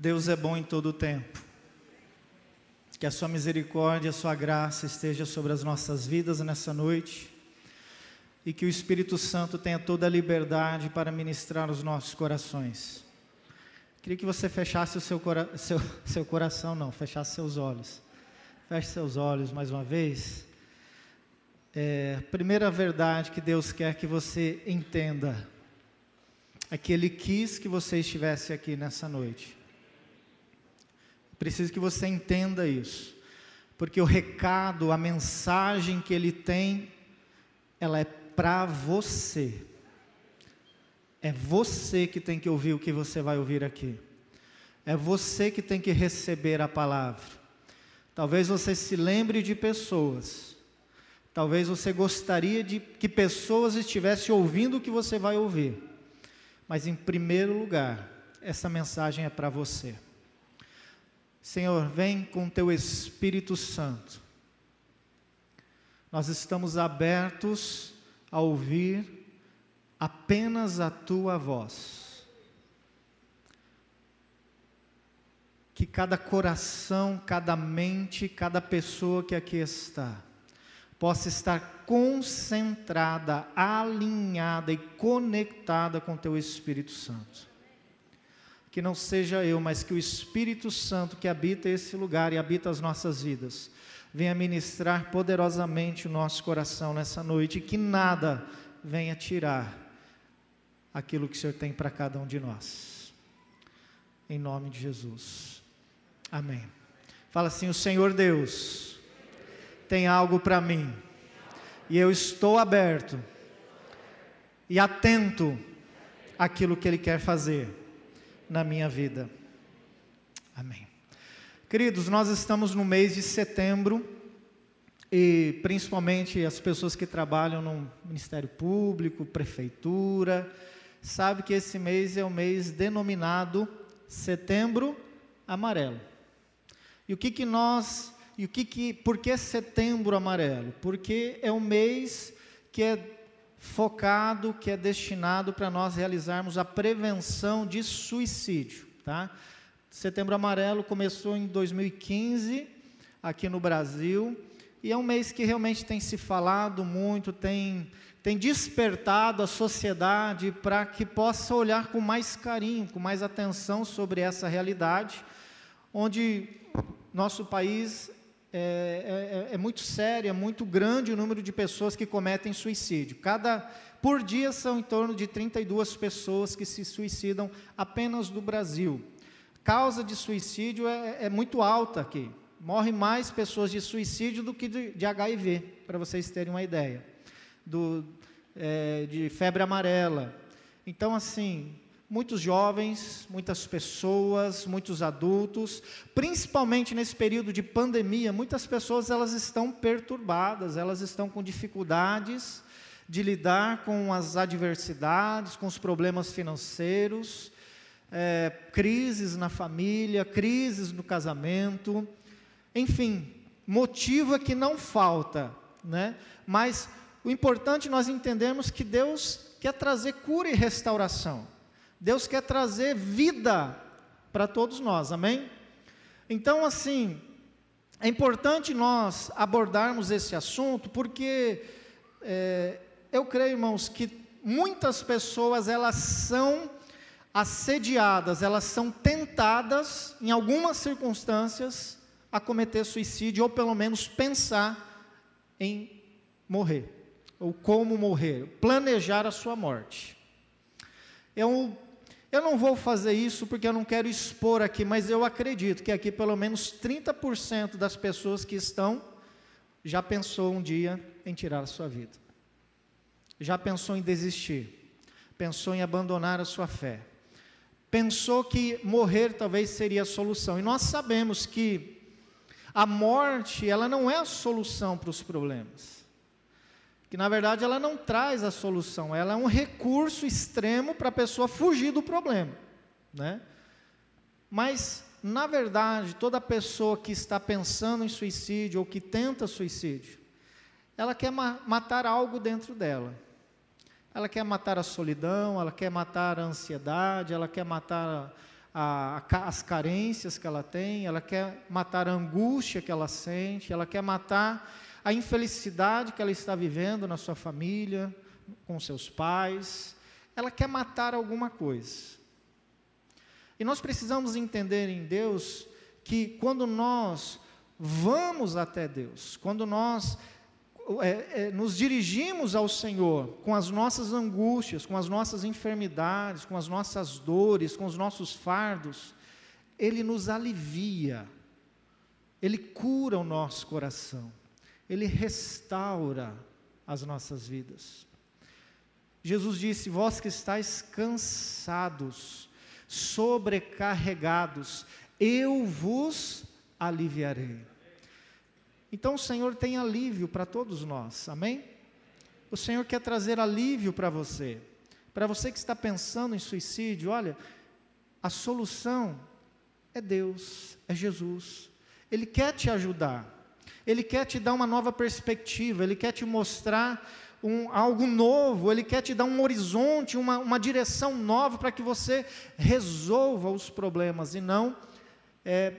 Deus é bom em todo o tempo. Que a sua misericórdia, a sua graça esteja sobre as nossas vidas nessa noite e que o Espírito Santo tenha toda a liberdade para ministrar os nossos corações. Queria que você fechasse o seu, cora seu, seu coração, não, fechasse seus olhos. Feche seus olhos mais uma vez. É, primeira verdade que Deus quer que você entenda é que Ele quis que você estivesse aqui nessa noite. Preciso que você entenda isso, porque o recado, a mensagem que Ele tem, ela é para você. É você que tem que ouvir o que você vai ouvir aqui. É você que tem que receber a palavra. Talvez você se lembre de pessoas. Talvez você gostaria de que pessoas estivessem ouvindo o que você vai ouvir. Mas em primeiro lugar, essa mensagem é para você. Senhor, vem com teu Espírito Santo. Nós estamos abertos a ouvir apenas a tua voz. que cada coração, cada mente, cada pessoa que aqui está, possa estar concentrada, alinhada e conectada com Teu Espírito Santo. Que não seja eu, mas que o Espírito Santo que habita esse lugar e habita as nossas vidas, venha ministrar poderosamente o nosso coração nessa noite e que nada venha tirar aquilo que o Senhor tem para cada um de nós. Em nome de Jesus. Amém. Fala assim: o Senhor Deus tem algo para mim, e eu estou aberto e atento àquilo que Ele quer fazer na minha vida. Amém. Queridos, nós estamos no mês de setembro e principalmente as pessoas que trabalham no Ministério Público, Prefeitura, sabe que esse mês é o mês denominado Setembro Amarelo. E o que que nós, e o que que, por que setembro amarelo? Porque é um mês que é focado, que é destinado para nós realizarmos a prevenção de suicídio, tá? Setembro Amarelo começou em 2015 aqui no Brasil e é um mês que realmente tem se falado muito, tem tem despertado a sociedade para que possa olhar com mais carinho, com mais atenção sobre essa realidade, onde nosso país é, é, é, muito sério, é muito grande o número de pessoas que cometem suicídio. Cada por dia são em torno de 32 pessoas que se suicidam apenas no Brasil. Causa de suicídio é, é muito alta aqui. Morrem mais pessoas de suicídio do que de, de HIV, para vocês terem uma ideia. Do, é, de febre amarela. Então, assim, muitos jovens, muitas pessoas, muitos adultos, principalmente nesse período de pandemia, muitas pessoas elas estão perturbadas, elas estão com dificuldades de lidar com as adversidades, com os problemas financeiros, é, crises na família, crises no casamento, enfim, motivo é que não falta, né? Mas o importante é nós entendermos que Deus quer trazer cura e restauração. Deus quer trazer vida para todos nós, amém? Então, assim, é importante nós abordarmos esse assunto, porque é, eu creio, irmãos, que muitas pessoas elas são assediadas, elas são tentadas, em algumas circunstâncias, a cometer suicídio, ou pelo menos pensar em morrer, ou como morrer, planejar a sua morte. Um eu não vou fazer isso porque eu não quero expor aqui, mas eu acredito que aqui pelo menos 30% das pessoas que estão já pensou um dia em tirar a sua vida. Já pensou em desistir. Pensou em abandonar a sua fé. Pensou que morrer talvez seria a solução. E nós sabemos que a morte, ela não é a solução para os problemas que na verdade ela não traz a solução, ela é um recurso extremo para a pessoa fugir do problema, né? Mas na verdade, toda pessoa que está pensando em suicídio ou que tenta suicídio, ela quer ma matar algo dentro dela. Ela quer matar a solidão, ela quer matar a ansiedade, ela quer matar a, as carências que ela tem, ela quer matar a angústia que ela sente, ela quer matar a infelicidade que ela está vivendo na sua família, com seus pais, ela quer matar alguma coisa. E nós precisamos entender em Deus que quando nós vamos até Deus, quando nós é, é, nos dirigimos ao Senhor com as nossas angústias, com as nossas enfermidades, com as nossas dores, com os nossos fardos, Ele nos alivia, Ele cura o nosso coração, Ele restaura as nossas vidas. Jesus disse: Vós que estáis cansados, sobrecarregados, eu vos aliviarei. Então o Senhor tem alívio para todos nós, amém? O Senhor quer trazer alívio para você. Para você que está pensando em suicídio, olha, a solução é Deus, é Jesus. Ele quer te ajudar, Ele quer te dar uma nova perspectiva, Ele quer te mostrar um, algo novo, Ele quer te dar um horizonte, uma, uma direção nova para que você resolva os problemas e não é,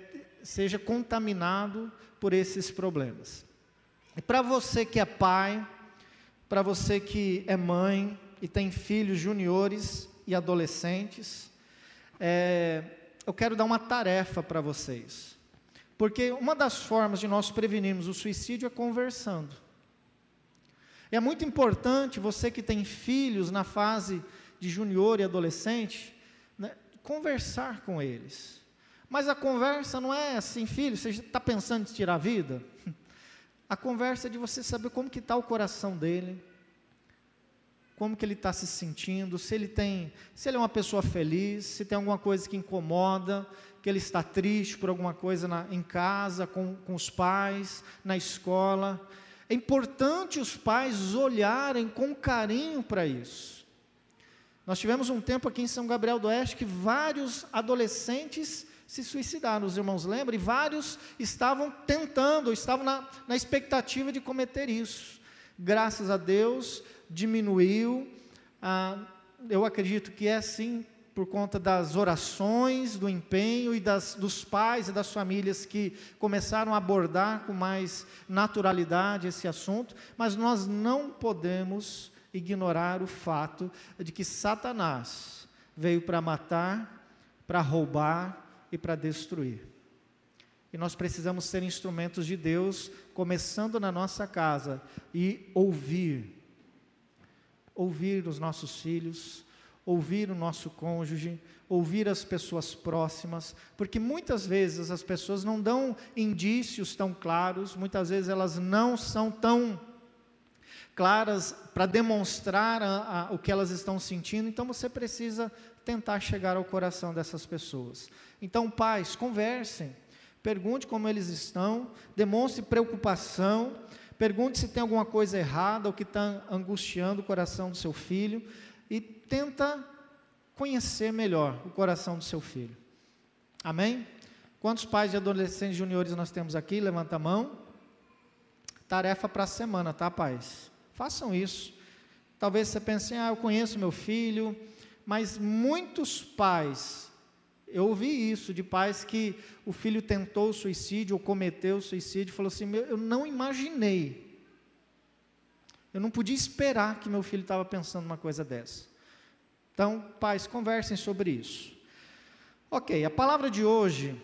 seja contaminado por esses problemas. E para você que é pai, para você que é mãe e tem filhos juniores e adolescentes, é, eu quero dar uma tarefa para vocês. Porque uma das formas de nós prevenirmos o suicídio é conversando. É muito importante você que tem filhos na fase de junior e adolescente, né, conversar com eles. Mas a conversa não é assim, filho, você está pensando em tirar a vida? A conversa é de você saber como que está o coração dele, como que ele está se sentindo, se ele tem, se ele é uma pessoa feliz, se tem alguma coisa que incomoda, que ele está triste por alguma coisa na, em casa, com, com os pais, na escola. É importante os pais olharem com carinho para isso. Nós tivemos um tempo aqui em São Gabriel do Oeste que vários adolescentes se suicidaram, os irmãos lembram? E vários estavam tentando, estavam na, na expectativa de cometer isso. Graças a Deus, diminuiu. Ah, eu acredito que é sim por conta das orações, do empenho e das, dos pais e das famílias que começaram a abordar com mais naturalidade esse assunto, mas nós não podemos ignorar o fato de que Satanás veio para matar, para roubar e para destruir. E nós precisamos ser instrumentos de Deus, começando na nossa casa e ouvir. Ouvir os nossos filhos, ouvir o nosso cônjuge, ouvir as pessoas próximas, porque muitas vezes as pessoas não dão indícios tão claros, muitas vezes elas não são tão claras para demonstrar a, a, o que elas estão sentindo, então você precisa tentar chegar ao coração dessas pessoas. Então, pais, conversem, pergunte como eles estão, demonstre preocupação, pergunte se tem alguma coisa errada ou que está angustiando o coração do seu filho e tenta conhecer melhor o coração do seu filho. Amém? Quantos pais de adolescentes juniores nós temos aqui? Levanta a mão. Tarefa para a semana, tá, pais? Façam isso. Talvez você pense, ah, eu conheço meu filho, mas muitos pais eu ouvi isso de pais que o filho tentou suicídio ou cometeu suicídio, falou assim: eu não imaginei, eu não podia esperar que meu filho estava pensando uma coisa dessa. Então, pais, conversem sobre isso. Ok, a palavra de hoje,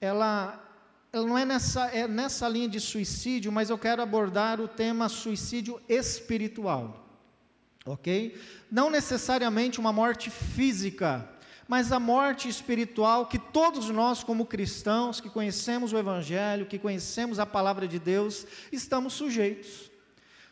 ela, ela não é nessa, é nessa linha de suicídio, mas eu quero abordar o tema suicídio espiritual. Ok? Não necessariamente uma morte física, mas a morte espiritual que todos nós, como cristãos, que conhecemos o Evangelho, que conhecemos a palavra de Deus, estamos sujeitos.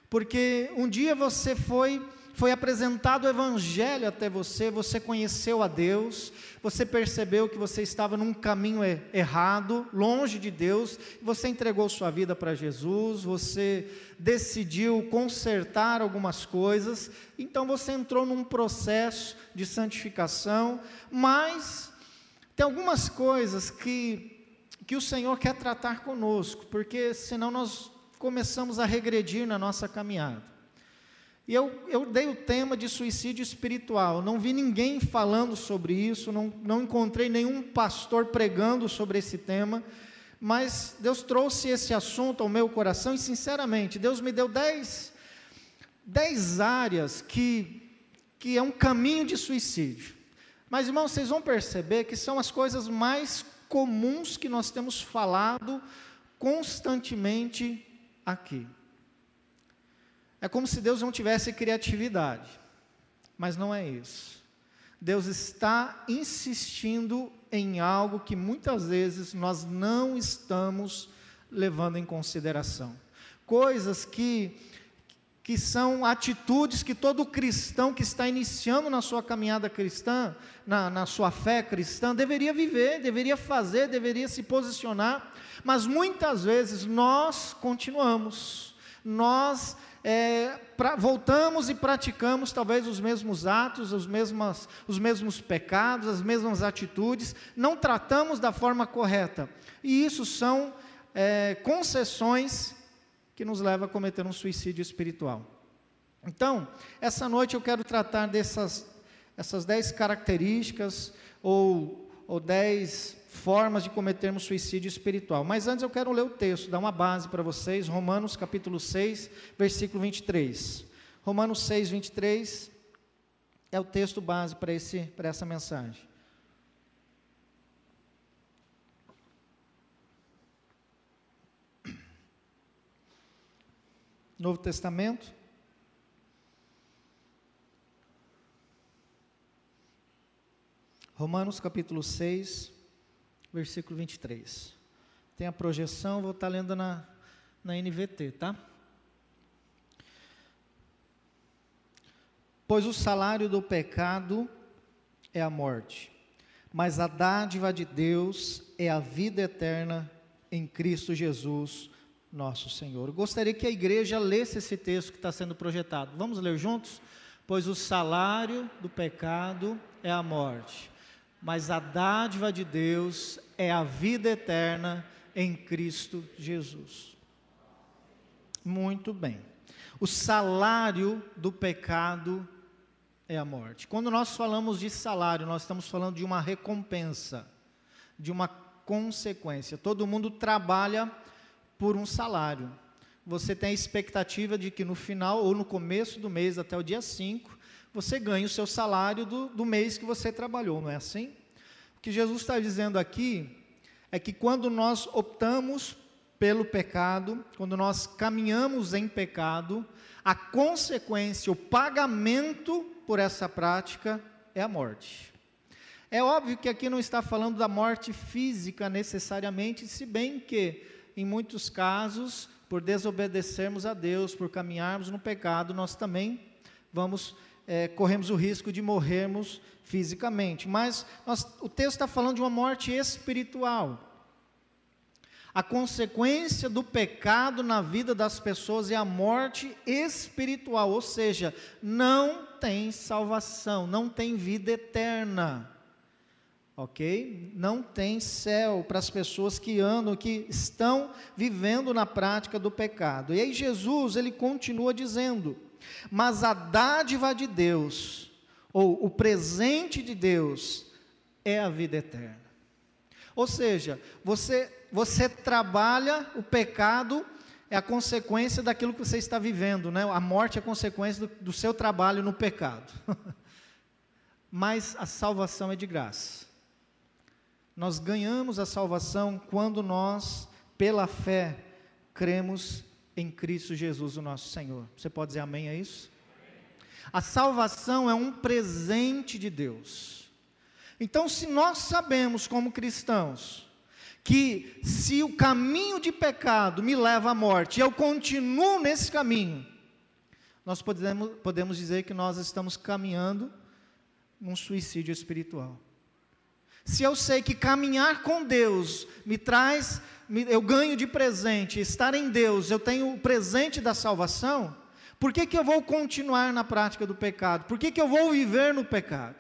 Porque um dia você foi foi apresentado o Evangelho até você, você conheceu a Deus, você percebeu que você estava num caminho errado, longe de Deus, você entregou sua vida para Jesus, você decidiu consertar algumas coisas, então você entrou num processo de santificação, mas tem algumas coisas que, que o Senhor quer tratar conosco, porque senão nós começamos a regredir na nossa caminhada. E eu, eu dei o tema de suicídio espiritual. Não vi ninguém falando sobre isso, não, não encontrei nenhum pastor pregando sobre esse tema, mas Deus trouxe esse assunto ao meu coração e, sinceramente, Deus me deu dez, dez áreas que, que é um caminho de suicídio. Mas, irmãos, vocês vão perceber que são as coisas mais comuns que nós temos falado constantemente aqui. É como se Deus não tivesse criatividade, mas não é isso. Deus está insistindo em algo que muitas vezes nós não estamos levando em consideração. Coisas que, que são atitudes que todo cristão que está iniciando na sua caminhada cristã, na, na sua fé cristã, deveria viver, deveria fazer, deveria se posicionar, mas muitas vezes nós continuamos, nós é, pra, voltamos e praticamos talvez os mesmos atos, os mesmos, os mesmos pecados, as mesmas atitudes, não tratamos da forma correta. E isso são é, concessões que nos levam a cometer um suicídio espiritual. Então, essa noite eu quero tratar dessas essas dez características ou, ou dez formas de cometermos suicídio espiritual. Mas antes eu quero ler o texto, dar uma base para vocês, Romanos capítulo 6, versículo 23. Romanos 6, 23 é o texto base para, esse, para essa mensagem. Novo Testamento. Romanos capítulo 6, versículo 23. Tem a projeção, vou estar lendo na, na NVT, tá? Pois o salário do pecado é a morte, mas a dádiva de Deus é a vida eterna em Cristo Jesus, nosso Senhor. gostaria que a igreja lesse esse texto que está sendo projetado. Vamos ler juntos? Pois o salário do pecado é a morte, mas a dádiva de Deus é a vida eterna em Cristo Jesus. Muito bem. O salário do pecado é a morte. Quando nós falamos de salário, nós estamos falando de uma recompensa, de uma consequência. Todo mundo trabalha por um salário. Você tem a expectativa de que no final ou no começo do mês, até o dia 5, você ganhe o seu salário do, do mês que você trabalhou, não é assim? O que Jesus está dizendo aqui é que quando nós optamos pelo pecado, quando nós caminhamos em pecado, a consequência, o pagamento por essa prática é a morte. É óbvio que aqui não está falando da morte física necessariamente, se bem que, em muitos casos, por desobedecermos a Deus, por caminharmos no pecado, nós também vamos é, corremos o risco de morrermos fisicamente. Mas nós, o texto está falando de uma morte espiritual. A consequência do pecado na vida das pessoas é a morte espiritual, ou seja, não tem salvação, não tem vida eterna. Ok? Não tem céu para as pessoas que andam, que estão vivendo na prática do pecado. E aí Jesus, ele continua dizendo: mas a dádiva de Deus, ou o presente de Deus, é a vida eterna. Ou seja, você, você trabalha o pecado, é a consequência daquilo que você está vivendo, né? A morte é a consequência do, do seu trabalho no pecado. Mas a salvação é de graça. Nós ganhamos a salvação quando nós, pela fé, cremos em Cristo Jesus, o nosso Senhor. Você pode dizer amém a isso? A salvação é um presente de Deus. Então, se nós sabemos como cristãos que se o caminho de pecado me leva à morte, eu continuo nesse caminho, nós podemos, podemos dizer que nós estamos caminhando num suicídio espiritual. Se eu sei que caminhar com Deus me traz eu ganho de presente, estar em Deus, eu tenho o presente da salvação, por que, que eu vou continuar na prática do pecado? Por que, que eu vou viver no pecado?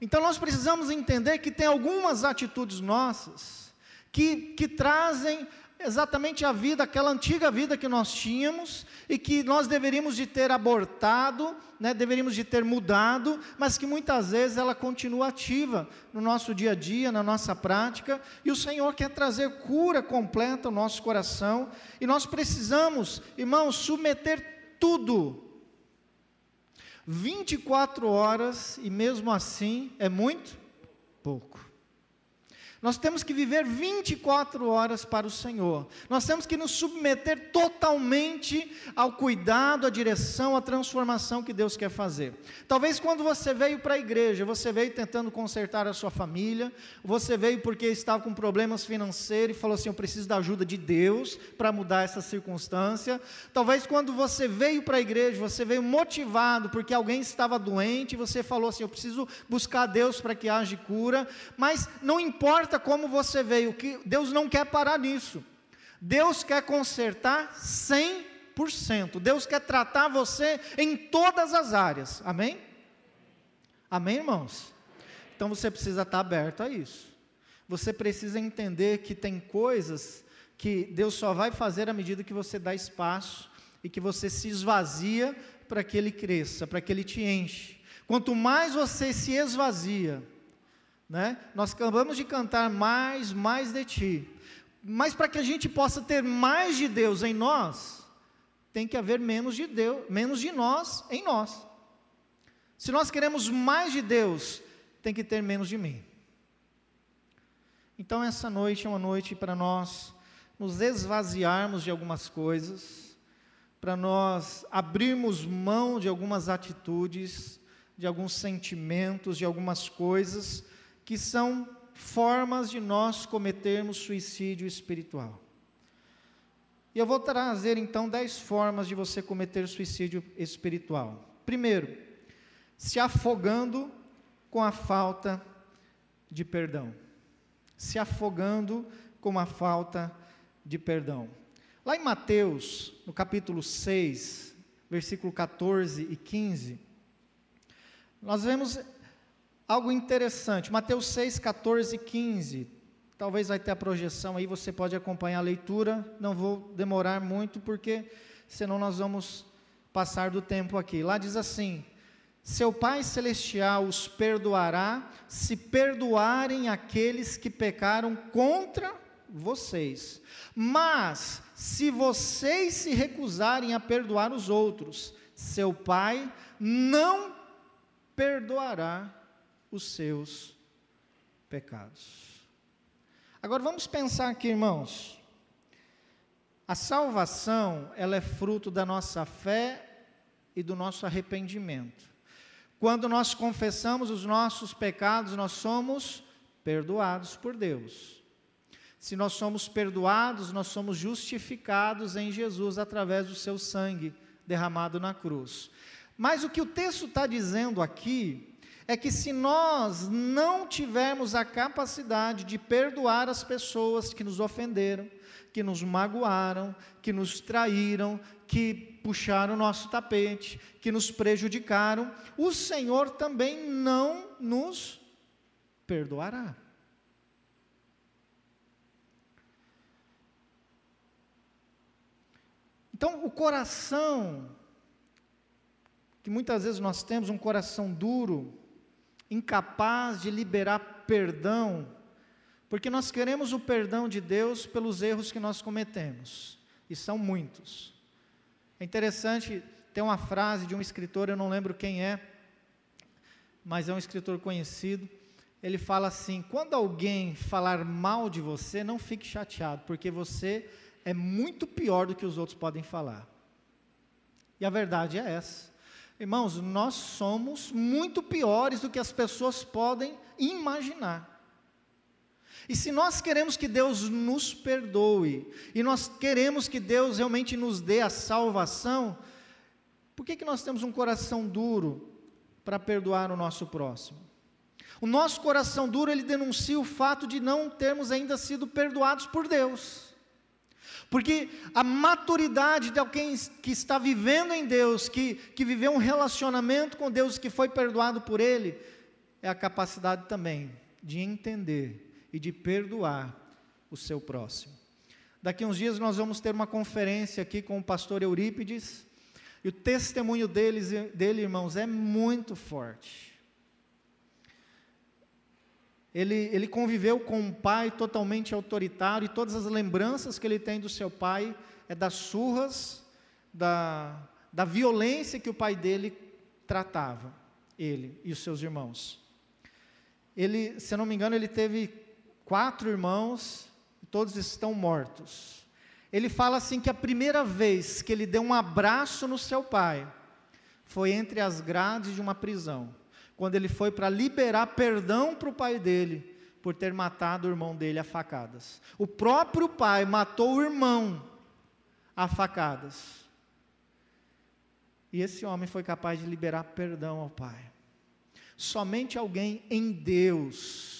Então nós precisamos entender que tem algumas atitudes nossas que, que trazem exatamente a vida, aquela antiga vida que nós tínhamos e que nós deveríamos de ter abortado, né, deveríamos de ter mudado, mas que muitas vezes ela continua ativa no nosso dia a dia, na nossa prática, e o Senhor quer trazer cura completa ao nosso coração, e nós precisamos, irmãos, submeter tudo. 24 horas, e mesmo assim é muito. Nós temos que viver 24 horas para o Senhor. Nós temos que nos submeter totalmente ao cuidado, à direção, à transformação que Deus quer fazer. Talvez quando você veio para a igreja, você veio tentando consertar a sua família, você veio porque estava com problemas financeiros e falou assim: Eu preciso da ajuda de Deus para mudar essa circunstância. Talvez quando você veio para a igreja, você veio motivado porque alguém estava doente e você falou assim: Eu preciso buscar Deus para que haja cura. Mas não importa importa como você veio, que Deus não quer parar nisso. Deus quer consertar 100%. Deus quer tratar você em todas as áreas. Amém? Amém, irmãos? Então você precisa estar aberto a isso. Você precisa entender que tem coisas que Deus só vai fazer à medida que você dá espaço e que você se esvazia para que Ele cresça, para que Ele te enche. Quanto mais você se esvazia, né? Nós acabamos de cantar mais, mais de ti. Mas para que a gente possa ter mais de Deus em nós, tem que haver menos de Deus, menos de nós em nós. Se nós queremos mais de Deus, tem que ter menos de mim. Então essa noite é uma noite para nós nos esvaziarmos de algumas coisas, para nós abrirmos mão de algumas atitudes, de alguns sentimentos, de algumas coisas que são formas de nós cometermos suicídio espiritual. E eu vou trazer então dez formas de você cometer suicídio espiritual. Primeiro, se afogando com a falta de perdão. Se afogando com a falta de perdão. Lá em Mateus, no capítulo 6, versículo 14 e 15, nós vemos algo interessante. Mateus 6, 14 e 15. Talvez vai ter a projeção aí, você pode acompanhar a leitura. Não vou demorar muito, porque senão nós vamos passar do tempo aqui. Lá diz assim: Seu Pai Celestial os perdoará se perdoarem aqueles que pecaram contra vocês. Mas, se vocês se recusarem a perdoar os outros, seu Pai não perdoará os seus pecados. Agora vamos pensar aqui, irmãos. A salvação, ela é fruto da nossa fé e do nosso arrependimento. Quando nós confessamos os nossos pecados, nós somos perdoados por Deus. Se nós somos perdoados, nós somos justificados em Jesus através do seu sangue derramado na cruz. Mas o que o texto está dizendo aqui é que se nós não tivermos a capacidade de perdoar as pessoas que nos ofenderam, que nos magoaram, que nos traíram, que puxaram o nosso tapete, que nos prejudicaram, o Senhor também não nos perdoará. Então, o coração, que muitas vezes nós temos um coração duro, incapaz de liberar perdão, porque nós queremos o perdão de Deus pelos erros que nós cometemos, e são muitos. É interessante, tem uma frase de um escritor, eu não lembro quem é, mas é um escritor conhecido. Ele fala assim: quando alguém falar mal de você, não fique chateado, porque você é muito pior do que os outros podem falar. E a verdade é essa. Irmãos, nós somos muito piores do que as pessoas podem imaginar. E se nós queremos que Deus nos perdoe, e nós queremos que Deus realmente nos dê a salvação, por que, que nós temos um coração duro para perdoar o nosso próximo? O nosso coração duro, ele denuncia o fato de não termos ainda sido perdoados por Deus. Porque a maturidade de alguém que está vivendo em Deus, que, que viveu um relacionamento com Deus, que foi perdoado por Ele, é a capacidade também de entender e de perdoar o seu próximo. Daqui uns dias nós vamos ter uma conferência aqui com o pastor Eurípides, e o testemunho deles, dele, irmãos, é muito forte. Ele, ele conviveu com um pai totalmente autoritário, e todas as lembranças que ele tem do seu pai é das surras, da, da violência que o pai dele tratava, ele e os seus irmãos. Ele, se eu não me engano, ele teve quatro irmãos, todos estão mortos. Ele fala assim que a primeira vez que ele deu um abraço no seu pai foi entre as grades de uma prisão, quando ele foi para liberar perdão para o pai dele por ter matado o irmão dele a facadas. O próprio pai matou o irmão a facadas. E esse homem foi capaz de liberar perdão ao pai. Somente alguém em Deus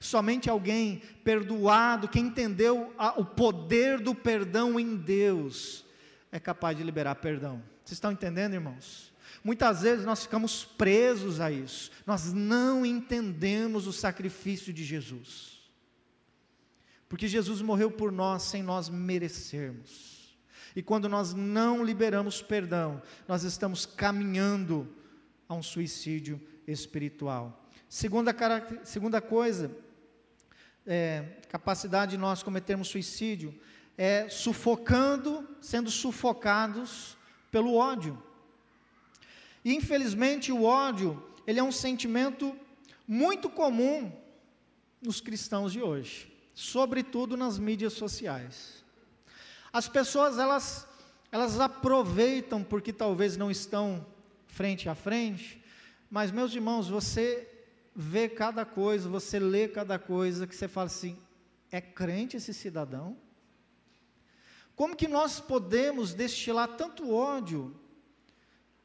Somente alguém perdoado, que entendeu a, o poder do perdão em Deus, é capaz de liberar perdão. Vocês estão entendendo, irmãos? Muitas vezes nós ficamos presos a isso, nós não entendemos o sacrifício de Jesus, porque Jesus morreu por nós sem nós merecermos, e quando nós não liberamos perdão, nós estamos caminhando a um suicídio espiritual. Segunda, segunda coisa é, capacidade de nós cometermos suicídio é sufocando, sendo sufocados pelo ódio. E infelizmente o ódio, ele é um sentimento muito comum nos cristãos de hoje, sobretudo nas mídias sociais. As pessoas elas elas aproveitam porque talvez não estão frente a frente, mas meus irmãos, você vê cada coisa, você lê cada coisa, que você fala assim: é crente esse cidadão? Como que nós podemos destilar tanto ódio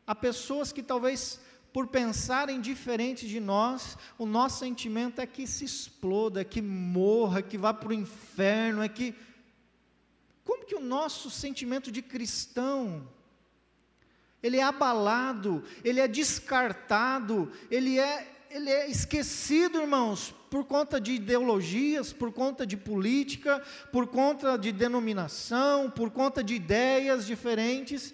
a pessoas que talvez por pensarem diferente de nós, o nosso sentimento é que se exploda, que morra, que vá para o inferno, é que. Como que o nosso sentimento de cristão, ele é abalado, ele é descartado, ele é ele é esquecido, irmãos, por conta de ideologias, por conta de política, por conta de denominação, por conta de ideias diferentes.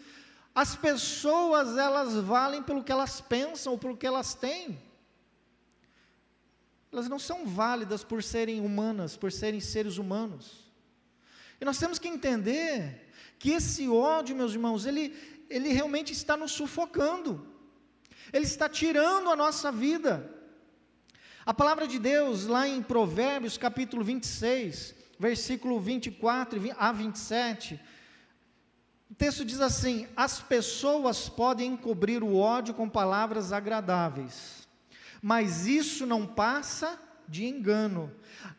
As pessoas, elas valem pelo que elas pensam ou pelo que elas têm. Elas não são válidas por serem humanas, por serem seres humanos. E nós temos que entender que esse ódio, meus irmãos, ele, ele realmente está nos sufocando. Ele está tirando a nossa vida. A palavra de Deus, lá em Provérbios, capítulo 26, versículo 24 a 27, o texto diz assim: As pessoas podem encobrir o ódio com palavras agradáveis, mas isso não passa de engano.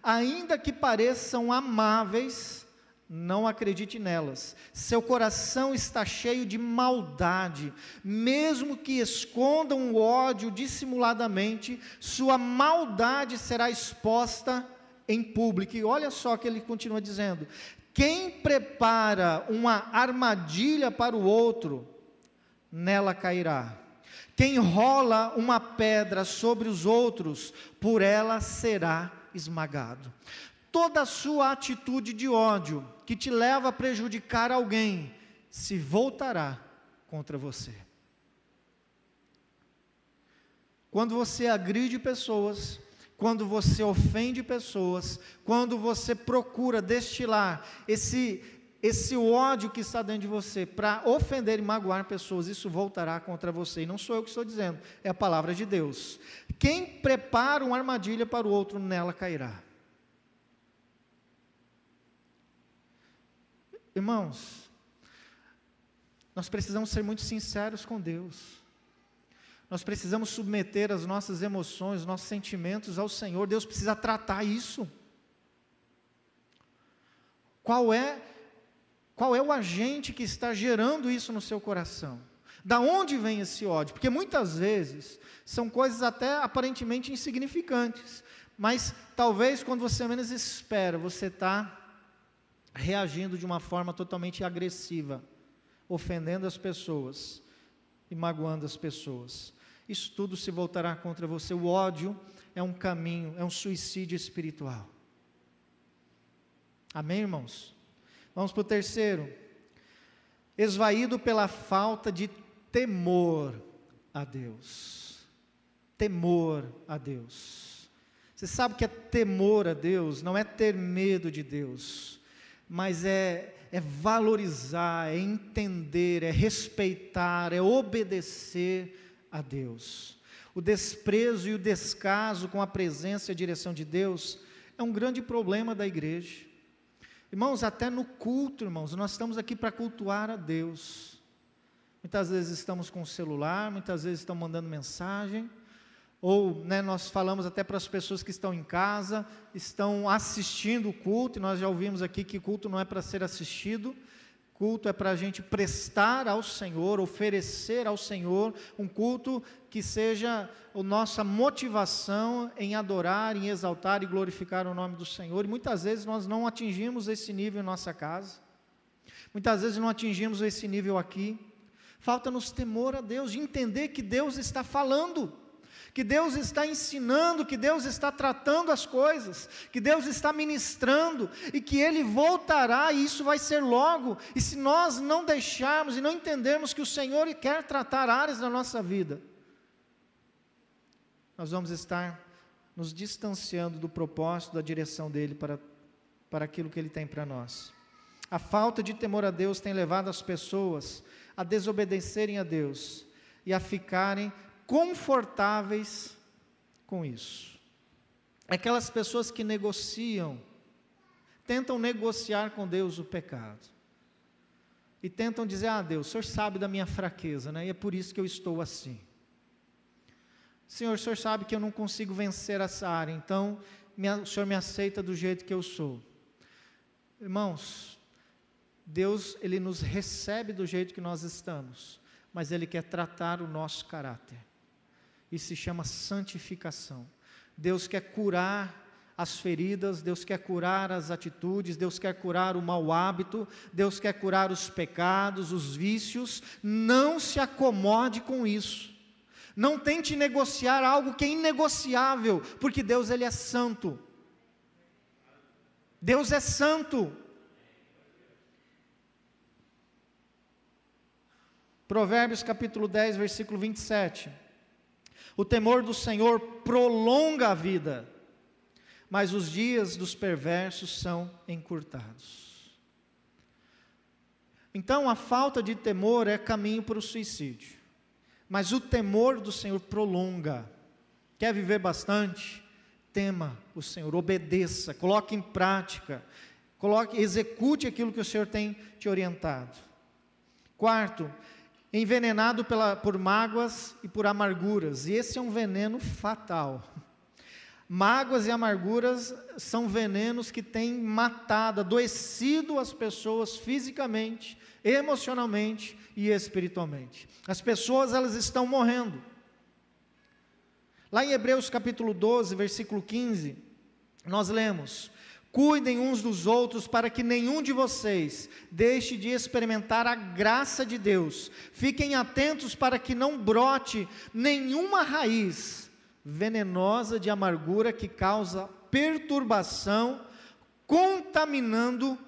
Ainda que pareçam amáveis, não acredite nelas. Seu coração está cheio de maldade. Mesmo que escondam o ódio dissimuladamente, sua maldade será exposta em público. E olha só que ele continua dizendo: quem prepara uma armadilha para o outro, nela cairá. Quem rola uma pedra sobre os outros, por ela será esmagado toda sua atitude de ódio que te leva a prejudicar alguém se voltará contra você. Quando você agride pessoas, quando você ofende pessoas, quando você procura destilar esse esse ódio que está dentro de você para ofender e magoar pessoas, isso voltará contra você. E não sou eu que estou dizendo, é a palavra de Deus. Quem prepara uma armadilha para o outro, nela cairá. Irmãos, nós precisamos ser muito sinceros com Deus. Nós precisamos submeter as nossas emoções, os nossos sentimentos ao Senhor. Deus precisa tratar isso. Qual é qual é o agente que está gerando isso no seu coração? Da onde vem esse ódio? Porque muitas vezes são coisas até aparentemente insignificantes, mas talvez quando você menos espera, você está reagindo de uma forma totalmente agressiva, ofendendo as pessoas e magoando as pessoas. Isso tudo se voltará contra você. O ódio é um caminho, é um suicídio espiritual. Amém, irmãos? Vamos para o terceiro. Esvaído pela falta de temor a Deus. Temor a Deus. Você sabe que é temor a Deus, não é ter medo de Deus, mas é, é valorizar, é entender, é respeitar, é obedecer a Deus. O desprezo e o descaso com a presença e a direção de Deus é um grande problema da igreja. Irmãos, até no culto, irmãos, nós estamos aqui para cultuar a Deus. Muitas vezes estamos com o celular, muitas vezes estão mandando mensagem, ou né, nós falamos até para as pessoas que estão em casa, estão assistindo o culto, e nós já ouvimos aqui que culto não é para ser assistido, culto é para a gente prestar ao Senhor, oferecer ao Senhor um culto que seja a nossa motivação em adorar, em exaltar e glorificar o nome do Senhor. E muitas vezes nós não atingimos esse nível em nossa casa, muitas vezes não atingimos esse nível aqui. Falta-nos temor a Deus, de entender que Deus está falando que Deus está ensinando, que Deus está tratando as coisas, que Deus está ministrando e que Ele voltará e isso vai ser logo. E se nós não deixarmos e não entendermos que o Senhor quer tratar áreas da nossa vida, nós vamos estar nos distanciando do propósito, da direção dele para, para aquilo que ele tem para nós. A falta de temor a Deus tem levado as pessoas a desobedecerem a Deus e a ficarem confortáveis com isso. Aquelas pessoas que negociam, tentam negociar com Deus o pecado. E tentam dizer: Ah, Deus, o Senhor sabe da minha fraqueza, né? e é por isso que eu estou assim. Senhor, o Senhor sabe que eu não consigo vencer essa área, então o Senhor me aceita do jeito que eu sou. Irmãos, Deus, Ele nos recebe do jeito que nós estamos, mas Ele quer tratar o nosso caráter. Isso se chama santificação. Deus quer curar as feridas, Deus quer curar as atitudes, Deus quer curar o mau hábito, Deus quer curar os pecados, os vícios. Não se acomode com isso. Não tente negociar algo que é inegociável, porque Deus ele é santo. Deus é santo. Provérbios capítulo 10, versículo 27. O temor do Senhor prolonga a vida, mas os dias dos perversos são encurtados. Então, a falta de temor é caminho para o suicídio, mas o temor do Senhor prolonga. Quer viver bastante? Tema o Senhor, obedeça, coloque em prática, coloque, execute aquilo que o Senhor tem te orientado. Quarto, envenenado pela, por mágoas e por amarguras, e esse é um veneno fatal. Mágoas e amarguras são venenos que têm matado, adoecido as pessoas fisicamente, emocionalmente e espiritualmente. As pessoas elas estão morrendo. Lá em Hebreus capítulo 12, versículo 15, nós lemos: Cuidem uns dos outros para que nenhum de vocês deixe de experimentar a graça de Deus. Fiquem atentos para que não brote nenhuma raiz venenosa de amargura que causa perturbação, contaminando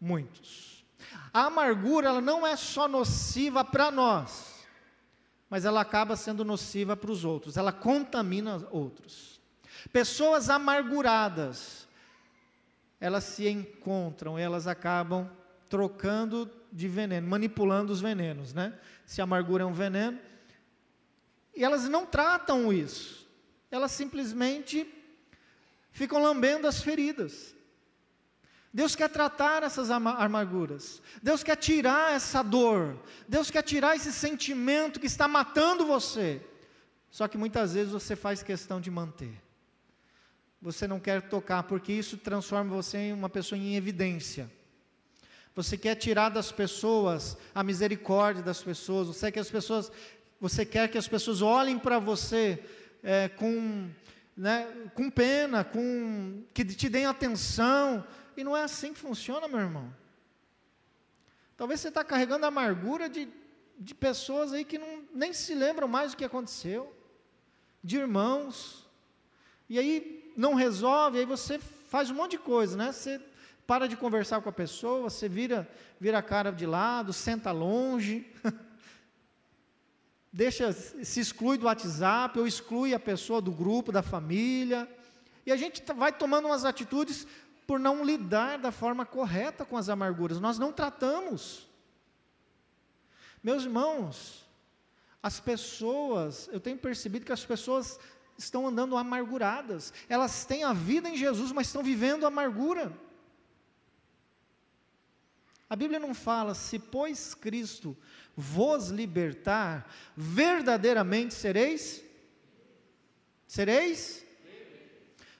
muitos. A amargura ela não é só nociva para nós, mas ela acaba sendo nociva para os outros, ela contamina outros. Pessoas amarguradas, elas se encontram, elas acabam trocando de veneno, manipulando os venenos, né? Se a amargura é um veneno, e elas não tratam isso, elas simplesmente ficam lambendo as feridas. Deus quer tratar essas amarguras, Deus quer tirar essa dor, Deus quer tirar esse sentimento que está matando você, só que muitas vezes você faz questão de manter você não quer tocar, porque isso transforma você em uma pessoa em evidência. Você quer tirar das pessoas a misericórdia das pessoas, você quer que as pessoas, você quer que as pessoas olhem para você é, com, né, com pena, com que te deem atenção, e não é assim que funciona, meu irmão. Talvez você está carregando a amargura de, de pessoas aí que não, nem se lembram mais do que aconteceu, de irmãos, e aí não resolve, aí você faz um monte de coisa, né? Você para de conversar com a pessoa, você vira, vira a cara de lado, senta longe, deixa, se exclui do WhatsApp, ou exclui a pessoa do grupo, da família, e a gente vai tomando umas atitudes por não lidar da forma correta com as amarguras, nós não tratamos. Meus irmãos, as pessoas, eu tenho percebido que as pessoas estão andando amarguradas, elas têm a vida em Jesus, mas estão vivendo amargura. A Bíblia não fala, se pois Cristo vos libertar, verdadeiramente sereis? Sereis?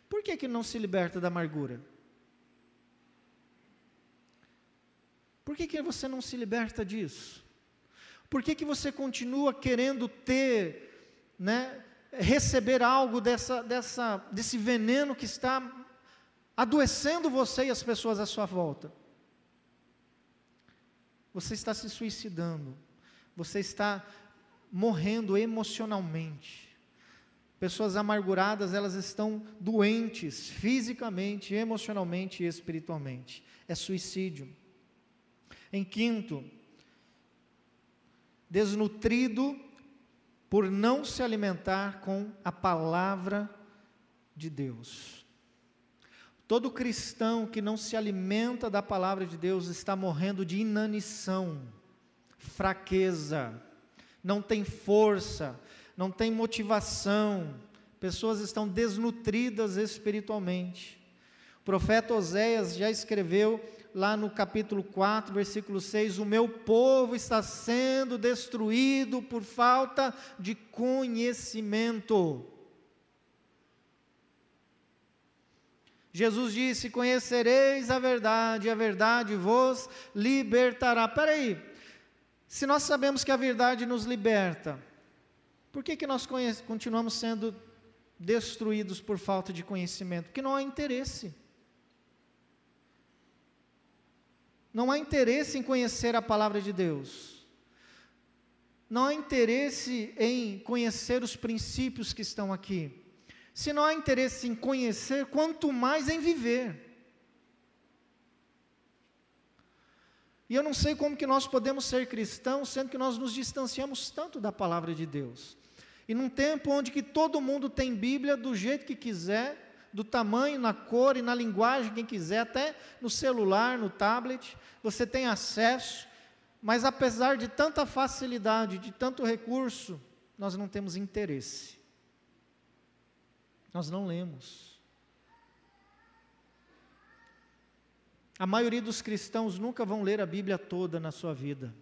Por que, que não se liberta da amargura? Por que, que você não se liberta disso? Por que, que você continua querendo ter, né, receber algo dessa, dessa, desse veneno que está adoecendo você e as pessoas à sua volta? Você está se suicidando, você está morrendo emocionalmente. Pessoas amarguradas, elas estão doentes fisicamente, emocionalmente e espiritualmente. É suicídio. Em quinto, desnutrido por não se alimentar com a palavra de Deus. Todo cristão que não se alimenta da palavra de Deus está morrendo de inanição, fraqueza, não tem força, não tem motivação, pessoas estão desnutridas espiritualmente. O profeta Oséias já escreveu lá no capítulo 4, versículo 6: O meu povo está sendo destruído por falta de conhecimento. Jesus disse: Conhecereis a verdade, e a verdade vos libertará. Espera aí, se nós sabemos que a verdade nos liberta, por que, que nós continuamos sendo destruídos por falta de conhecimento? Porque não há interesse. Não há interesse em conhecer a palavra de Deus. Não há interesse em conhecer os princípios que estão aqui. Se não há interesse em conhecer, quanto mais em viver. E eu não sei como que nós podemos ser cristãos, sendo que nós nos distanciamos tanto da palavra de Deus. E num tempo onde que todo mundo tem Bíblia do jeito que quiser, do tamanho, na cor e na linguagem quem quiser, até no celular, no tablet, você tem acesso, mas apesar de tanta facilidade, de tanto recurso, nós não temos interesse. Nós não lemos. A maioria dos cristãos nunca vão ler a Bíblia toda na sua vida.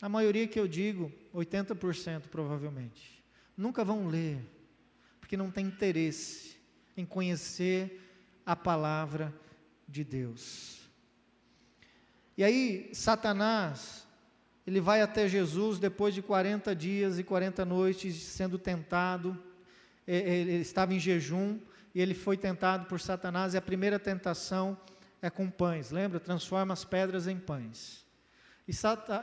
A maioria que eu digo, 80% provavelmente, nunca vão ler, porque não tem interesse em conhecer a palavra de Deus. E aí, Satanás, ele vai até Jesus depois de 40 dias e 40 noites sendo tentado ele estava em jejum e ele foi tentado por Satanás, e a primeira tentação é com pães, lembra? Transforma as pedras em pães. E,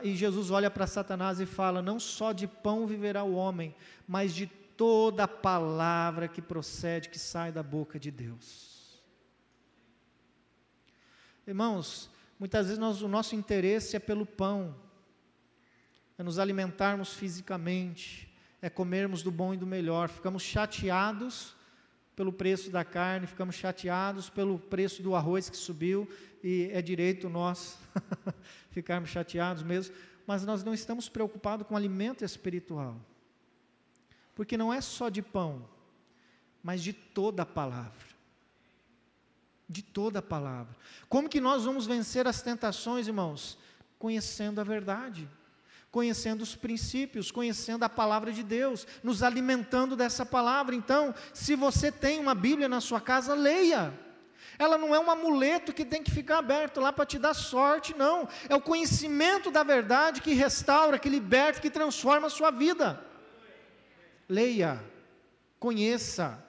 e Jesus olha para Satanás e fala: Não só de pão viverá o homem, mas de toda palavra que procede, que sai da boca de Deus. Irmãos, muitas vezes nós, o nosso interesse é pelo pão, é nos alimentarmos fisicamente, é comermos do bom e do melhor. Ficamos chateados pelo preço da carne, ficamos chateados pelo preço do arroz que subiu, e é direito nós ficarmos chateados mesmo, mas nós não estamos preocupados com o alimento espiritual, porque não é só de pão, mas de toda a palavra. De toda a palavra. Como que nós vamos vencer as tentações, irmãos? Conhecendo a verdade conhecendo os princípios, conhecendo a palavra de Deus, nos alimentando dessa palavra. Então, se você tem uma Bíblia na sua casa, leia. Ela não é um amuleto que tem que ficar aberto lá para te dar sorte, não. É o conhecimento da verdade que restaura, que liberta, que transforma a sua vida. Leia, conheça,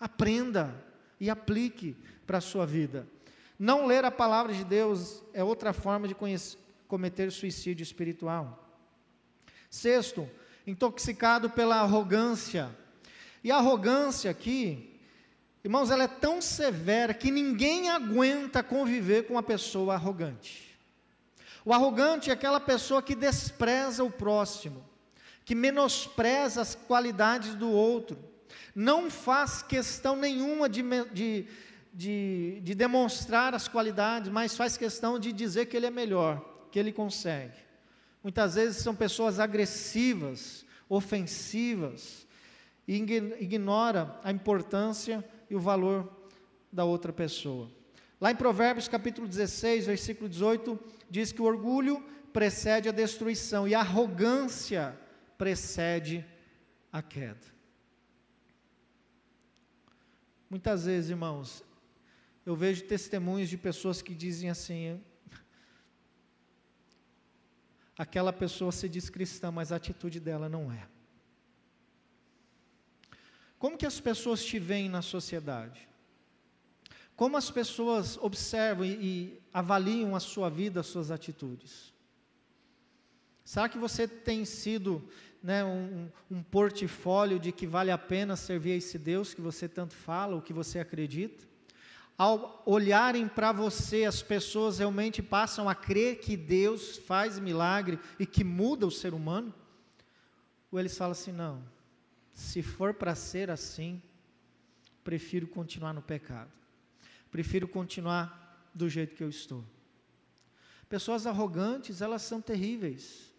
aprenda e aplique para a sua vida. Não ler a palavra de Deus é outra forma de conhecer, cometer suicídio espiritual. Sexto, intoxicado pela arrogância. E a arrogância aqui Irmãos, ela é tão severa que ninguém aguenta conviver com uma pessoa arrogante. O arrogante é aquela pessoa que despreza o próximo, que menospreza as qualidades do outro, não faz questão nenhuma de, de, de, de demonstrar as qualidades, mas faz questão de dizer que ele é melhor, que ele consegue. Muitas vezes são pessoas agressivas, ofensivas, e ignora a importância e o valor da outra pessoa. Lá em Provérbios capítulo 16, versículo 18, diz que o orgulho precede a destruição e a arrogância precede a queda. Muitas vezes, irmãos, eu vejo testemunhos de pessoas que dizem assim: aquela pessoa se diz cristã, mas a atitude dela não é. Como que as pessoas te veem na sociedade? Como as pessoas observam e, e avaliam a sua vida, as suas atitudes? Será que você tem sido né, um, um portfólio de que vale a pena servir a esse Deus que você tanto fala, o que você acredita? Ao olharem para você, as pessoas realmente passam a crer que Deus faz milagre e que muda o ser humano? Ou eles falam assim: não, se for para ser assim, prefiro continuar no pecado. Prefiro continuar do jeito que eu estou. Pessoas arrogantes, elas são terríveis.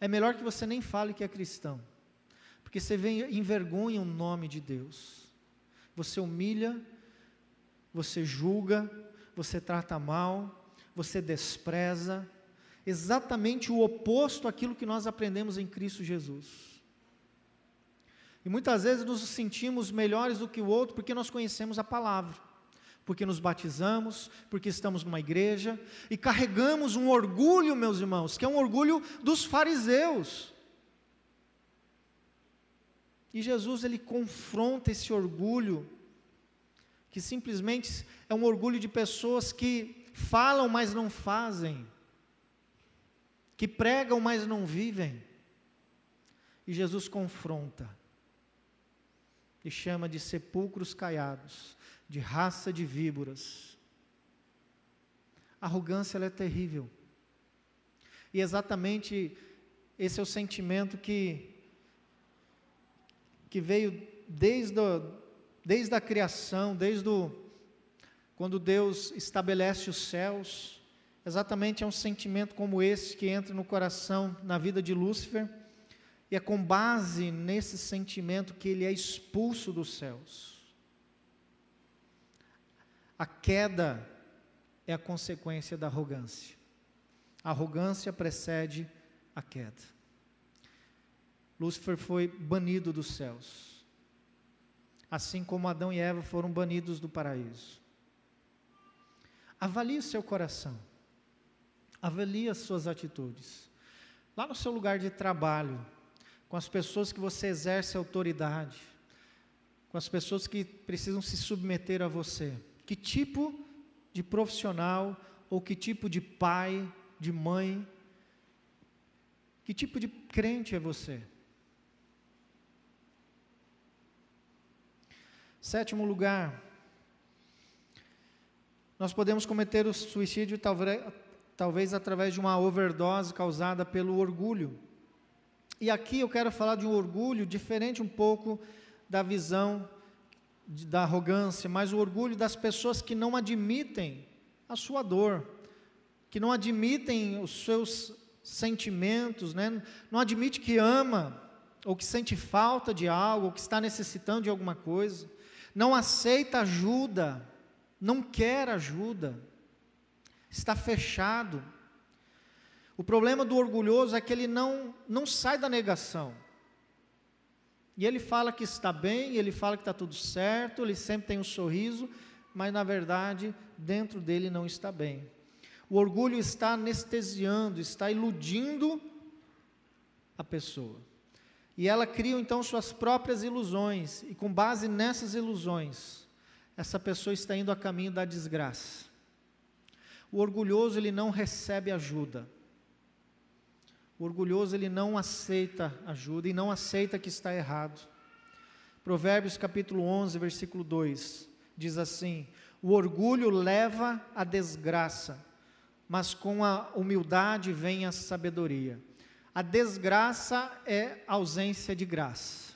É melhor que você nem fale que é cristão, porque você envergonha o nome de Deus. Você humilha, você julga, você trata mal, você despreza, exatamente o oposto àquilo que nós aprendemos em Cristo Jesus. E muitas vezes nos sentimos melhores do que o outro porque nós conhecemos a palavra, porque nos batizamos, porque estamos numa igreja e carregamos um orgulho, meus irmãos, que é um orgulho dos fariseus. E Jesus ele confronta esse orgulho, que simplesmente é um orgulho de pessoas que falam, mas não fazem, que pregam, mas não vivem. E Jesus confronta e chama de sepulcros caiados, de raça de víboras. A arrogância é terrível. E exatamente esse é o sentimento que, que veio desde, o, desde a criação, desde o, quando Deus estabelece os céus. Exatamente é um sentimento como esse que entra no coração, na vida de Lúcifer e é com base nesse sentimento que ele é expulso dos céus. A queda é a consequência da arrogância. A arrogância precede a queda. Lúcifer foi banido dos céus, assim como Adão e Eva foram banidos do paraíso. Avalie o seu coração, avalie as suas atitudes. Lá no seu lugar de trabalho, com as pessoas que você exerce autoridade, com as pessoas que precisam se submeter a você. Que tipo de profissional ou que tipo de pai, de mãe, que tipo de crente é você? Sétimo lugar, nós podemos cometer o suicídio talvez, talvez através de uma overdose causada pelo orgulho. E aqui eu quero falar de um orgulho diferente um pouco da visão da arrogância, mas o orgulho das pessoas que não admitem a sua dor, que não admitem os seus sentimentos, né? não admite que ama, ou que sente falta de algo, ou que está necessitando de alguma coisa, não aceita ajuda, não quer ajuda, está fechado. O problema do orgulhoso é que ele não, não sai da negação. E ele fala que está bem, ele fala que está tudo certo, ele sempre tem um sorriso, mas na verdade dentro dele não está bem. O orgulho está anestesiando, está iludindo a pessoa. E ela cria então suas próprias ilusões, e com base nessas ilusões, essa pessoa está indo a caminho da desgraça. O orgulhoso ele não recebe ajuda. O orgulhoso ele não aceita ajuda e não aceita que está errado. Provérbios capítulo 11, versículo 2, diz assim: O orgulho leva à desgraça, mas com a humildade vem a sabedoria. A desgraça é ausência de graça,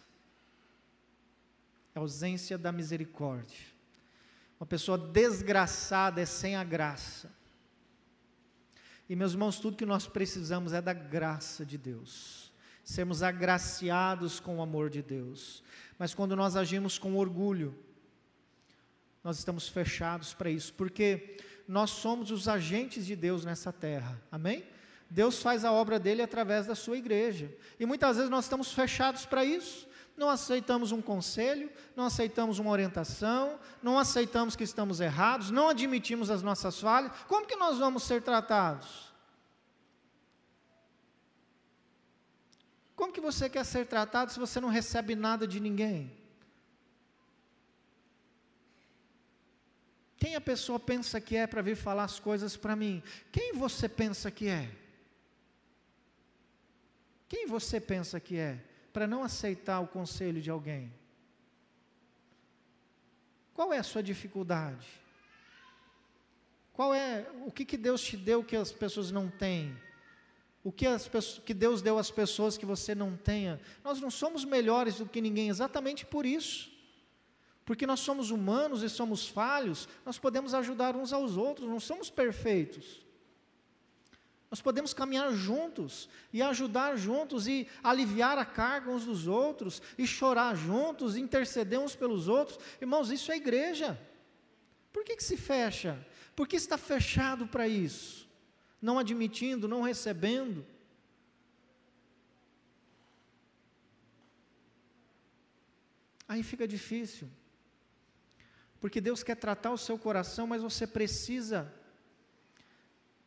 é ausência da misericórdia. Uma pessoa desgraçada é sem a graça. E meus irmãos, tudo que nós precisamos é da graça de Deus, sermos agraciados com o amor de Deus. Mas quando nós agimos com orgulho, nós estamos fechados para isso, porque nós somos os agentes de Deus nessa terra, amém? Deus faz a obra dele através da sua igreja, e muitas vezes nós estamos fechados para isso, não aceitamos um conselho, não aceitamos uma orientação, não aceitamos que estamos errados, não admitimos as nossas falhas, como que nós vamos ser tratados? Como que você quer ser tratado se você não recebe nada de ninguém? Quem a pessoa pensa que é para vir falar as coisas para mim? Quem você pensa que é? Quem você pensa que é para não aceitar o conselho de alguém? Qual é a sua dificuldade? Qual é o que, que Deus te deu que as pessoas não têm? O que, as, que Deus deu às pessoas que você não tenha? Nós não somos melhores do que ninguém, exatamente por isso. Porque nós somos humanos e somos falhos, nós podemos ajudar uns aos outros, não somos perfeitos. Nós podemos caminhar juntos e ajudar juntos e aliviar a carga uns dos outros e chorar juntos, e interceder uns pelos outros. Irmãos, isso é igreja. Por que, que se fecha? Por que está fechado para isso? Não admitindo, não recebendo. Aí fica difícil. Porque Deus quer tratar o seu coração, mas você precisa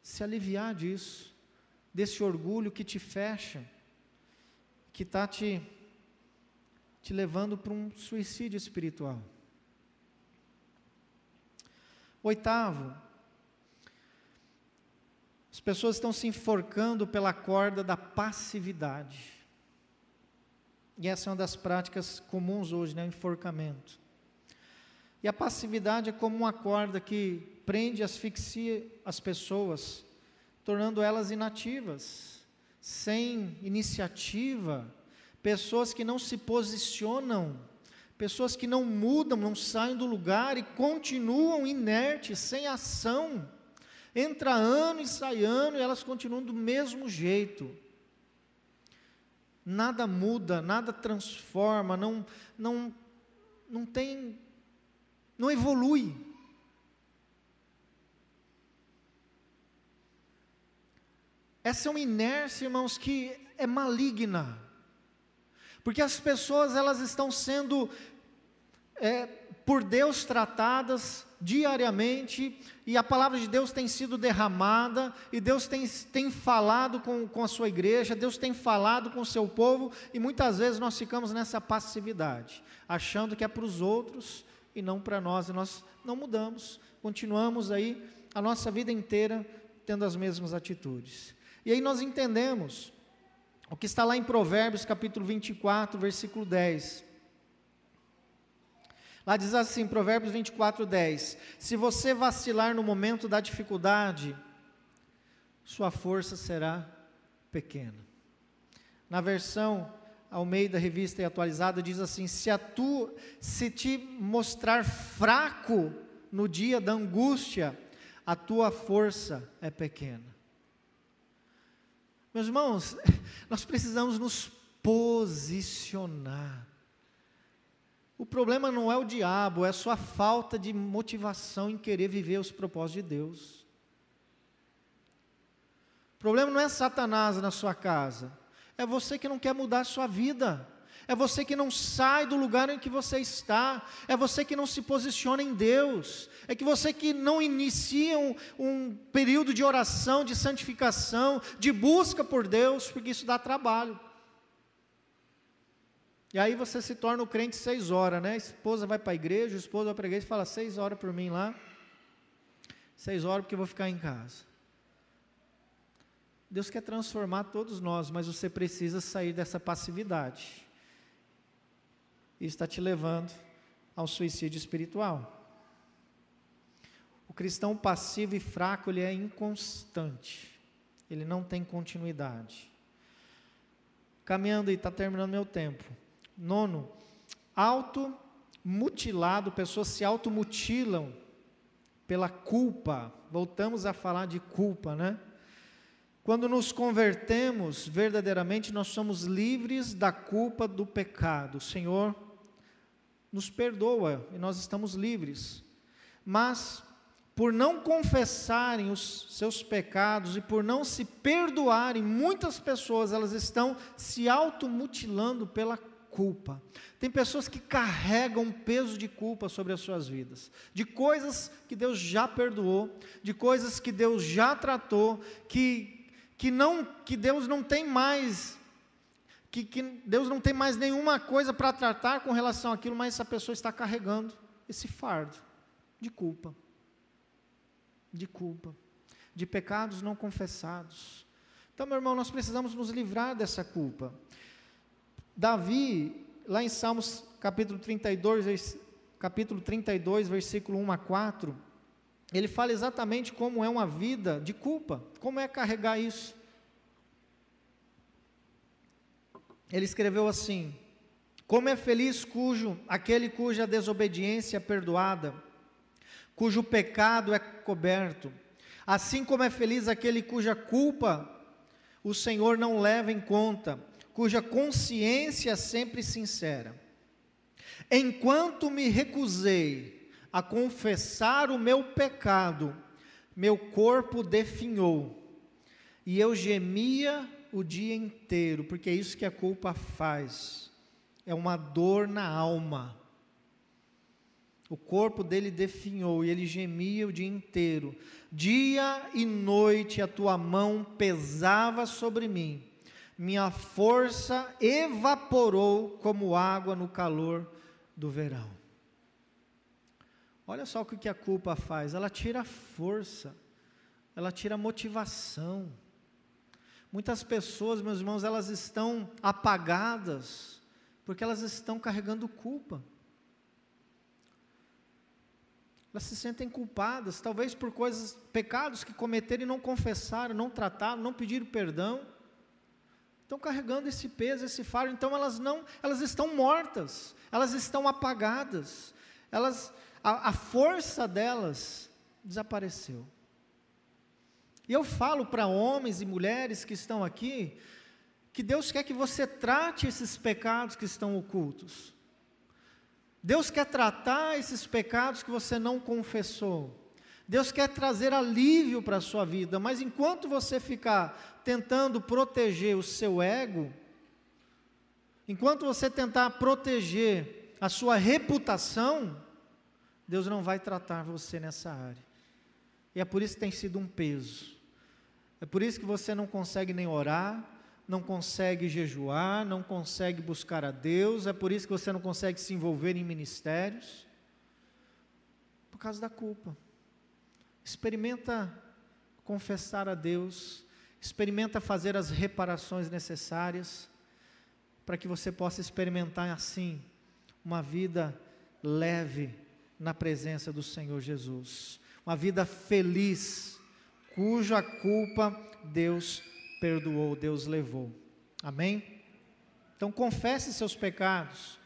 se aliviar disso, desse orgulho que te fecha, que está te, te levando para um suicídio espiritual. Oitavo, as pessoas estão se enforcando pela corda da passividade. E essa é uma das práticas comuns hoje, né? O enforcamento. E a passividade é como uma corda que prende e asfixia as pessoas, tornando elas inativas, sem iniciativa, pessoas que não se posicionam, pessoas que não mudam, não saem do lugar e continuam inertes, sem ação. Entra ano e sai ano e elas continuam do mesmo jeito. Nada muda, nada transforma, não, não, não tem não evolui. Essa é uma inércia, irmãos, que é maligna. Porque as pessoas elas estão sendo é, por Deus tratadas diariamente, e a palavra de Deus tem sido derramada, e Deus tem, tem falado com, com a sua igreja, Deus tem falado com o seu povo, e muitas vezes nós ficamos nessa passividade, achando que é para os outros, e não para nós. E nós não mudamos, continuamos aí a nossa vida inteira tendo as mesmas atitudes. E aí nós entendemos o que está lá em Provérbios capítulo 24, versículo 10. Lá diz assim, Provérbios 24, 10: Se você vacilar no momento da dificuldade, sua força será pequena. Na versão Almeida Revista e Atualizada diz assim: se, a tu, se te mostrar fraco no dia da angústia, a tua força é pequena. Meus irmãos, nós precisamos nos posicionar. O problema não é o diabo, é a sua falta de motivação em querer viver os propósitos de Deus. O problema não é Satanás na sua casa. É você que não quer mudar a sua vida. É você que não sai do lugar em que você está. É você que não se posiciona em Deus. É que você que não inicia um, um período de oração, de santificação, de busca por Deus, porque isso dá trabalho. E aí você se torna o crente seis horas, né? A esposa vai para a igreja, o esposo vai para a igreja e fala seis horas por mim lá. Seis horas porque eu vou ficar em casa. Deus quer transformar todos nós, mas você precisa sair dessa passividade. e está te levando ao suicídio espiritual. O cristão passivo e fraco, ele é inconstante. Ele não tem continuidade. Caminhando e está terminando meu tempo. Nono, automutilado, pessoas se automutilam pela culpa. Voltamos a falar de culpa, né? Quando nos convertemos, verdadeiramente nós somos livres da culpa do pecado. O Senhor nos perdoa e nós estamos livres. Mas por não confessarem os seus pecados e por não se perdoarem, muitas pessoas elas estão se automutilando pela culpa. Tem pessoas que carregam um peso de culpa sobre as suas vidas, de coisas que Deus já perdoou, de coisas que Deus já tratou, que que não que Deus não tem mais que, que Deus não tem mais nenhuma coisa para tratar com relação àquilo, mas essa pessoa está carregando esse fardo de culpa. De culpa, de pecados não confessados. Então, meu irmão, nós precisamos nos livrar dessa culpa. Davi, lá em Salmos capítulo 32, capítulo 32, versículo 1 a 4, ele fala exatamente como é uma vida de culpa, como é carregar isso. Ele escreveu assim: Como é feliz cujo aquele cuja desobediência é perdoada, cujo pecado é coberto. Assim como é feliz aquele cuja culpa o Senhor não leva em conta, cuja consciência é sempre sincera. Enquanto me recusei a confessar o meu pecado, meu corpo definhou, e eu gemia o dia inteiro, porque é isso que a culpa faz, é uma dor na alma. O corpo dele definhou e ele gemia o dia inteiro. Dia e noite a tua mão pesava sobre mim, minha força evaporou como água no calor do verão. Olha só o que a culpa faz: ela tira força, ela tira motivação. Muitas pessoas, meus irmãos, elas estão apagadas, porque elas estão carregando culpa. Elas se sentem culpadas, talvez por coisas, pecados que cometeram e não confessaram, não trataram, não pediram perdão. Estão carregando esse peso, esse fardo, então elas não, elas estão mortas, elas estão apagadas, elas a, a força delas desapareceu. E eu falo para homens e mulheres que estão aqui, que Deus quer que você trate esses pecados que estão ocultos. Deus quer tratar esses pecados que você não confessou. Deus quer trazer alívio para a sua vida, mas enquanto você ficar tentando proteger o seu ego, enquanto você tentar proteger a sua reputação, Deus não vai tratar você nessa área. E é por isso que tem sido um peso. É por isso que você não consegue nem orar, não consegue jejuar, não consegue buscar a Deus, é por isso que você não consegue se envolver em ministérios. Por causa da culpa. Experimenta confessar a Deus, experimenta fazer as reparações necessárias para que você possa experimentar assim uma vida leve na presença do Senhor Jesus. Uma vida feliz, cuja culpa Deus perdoou, Deus levou. Amém? Então confesse seus pecados,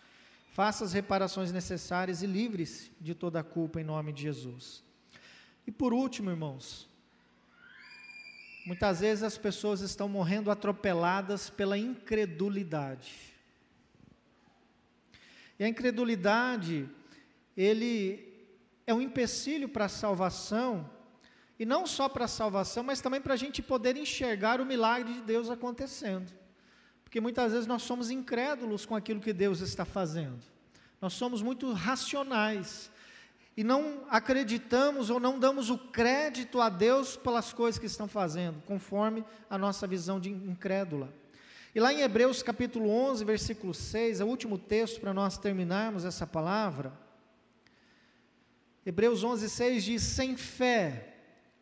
faça as reparações necessárias e livre-se de toda a culpa em nome de Jesus. E por último, irmãos, muitas vezes as pessoas estão morrendo atropeladas pela incredulidade. E a incredulidade, ele é um empecilho para a salvação, e não só para a salvação, mas também para a gente poder enxergar o milagre de Deus acontecendo. Porque muitas vezes nós somos incrédulos com aquilo que Deus está fazendo. Nós somos muito racionais e não acreditamos ou não damos o crédito a Deus pelas coisas que estão fazendo, conforme a nossa visão de incrédula. E lá em Hebreus capítulo 11, versículo 6, é o último texto para nós terminarmos essa palavra. Hebreus 11, 6 diz: Sem fé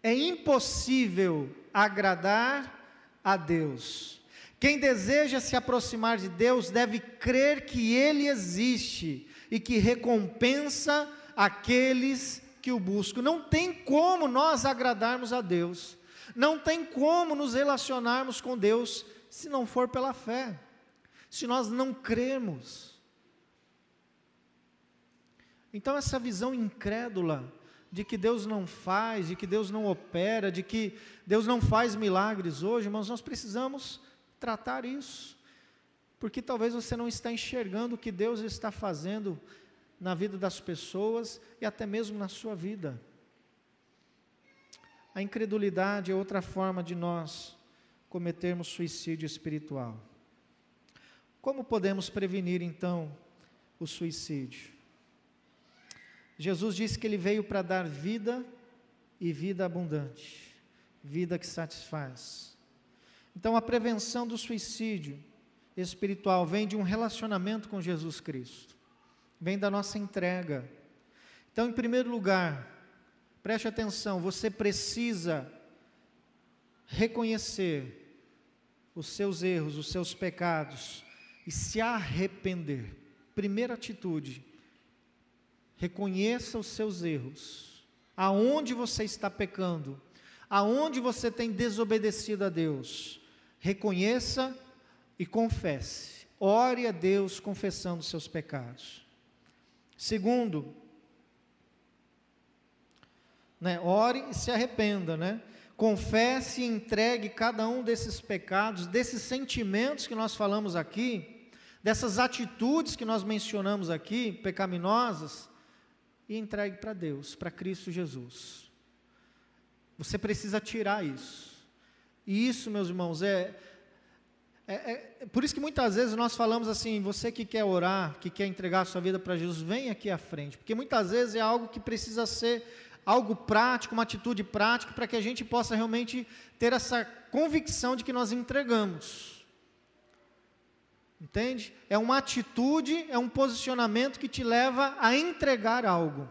é impossível agradar a Deus. Quem deseja se aproximar de Deus deve crer que Ele existe e que recompensa aqueles que o buscam. Não tem como nós agradarmos a Deus, não tem como nos relacionarmos com Deus se não for pela fé, se nós não cremos. Então, essa visão incrédula de que Deus não faz, de que Deus não opera, de que Deus não faz milagres hoje, irmãos, nós precisamos tratar isso, porque talvez você não está enxergando o que Deus está fazendo na vida das pessoas e até mesmo na sua vida. A incredulidade é outra forma de nós cometermos suicídio espiritual. Como podemos prevenir então o suicídio? Jesus disse que ele veio para dar vida e vida abundante, vida que satisfaz. Então a prevenção do suicídio espiritual vem de um relacionamento com Jesus Cristo vem da nossa entrega. Então, em primeiro lugar, preste atenção, você precisa reconhecer os seus erros, os seus pecados e se arrepender. Primeira atitude, reconheça os seus erros. Aonde você está pecando, aonde você tem desobedecido a Deus, reconheça e confesse. Ore a Deus confessando os seus pecados. Segundo, né, ore e se arrependa, né? Confesse e entregue cada um desses pecados, desses sentimentos que nós falamos aqui, dessas atitudes que nós mencionamos aqui, pecaminosas, e entregue para Deus, para Cristo Jesus. Você precisa tirar isso. E isso, meus irmãos, é, é, é, por isso que muitas vezes nós falamos assim: você que quer orar, que quer entregar a sua vida para Jesus, vem aqui à frente, porque muitas vezes é algo que precisa ser algo prático, uma atitude prática, para que a gente possa realmente ter essa convicção de que nós entregamos. Entende? É uma atitude, é um posicionamento que te leva a entregar algo.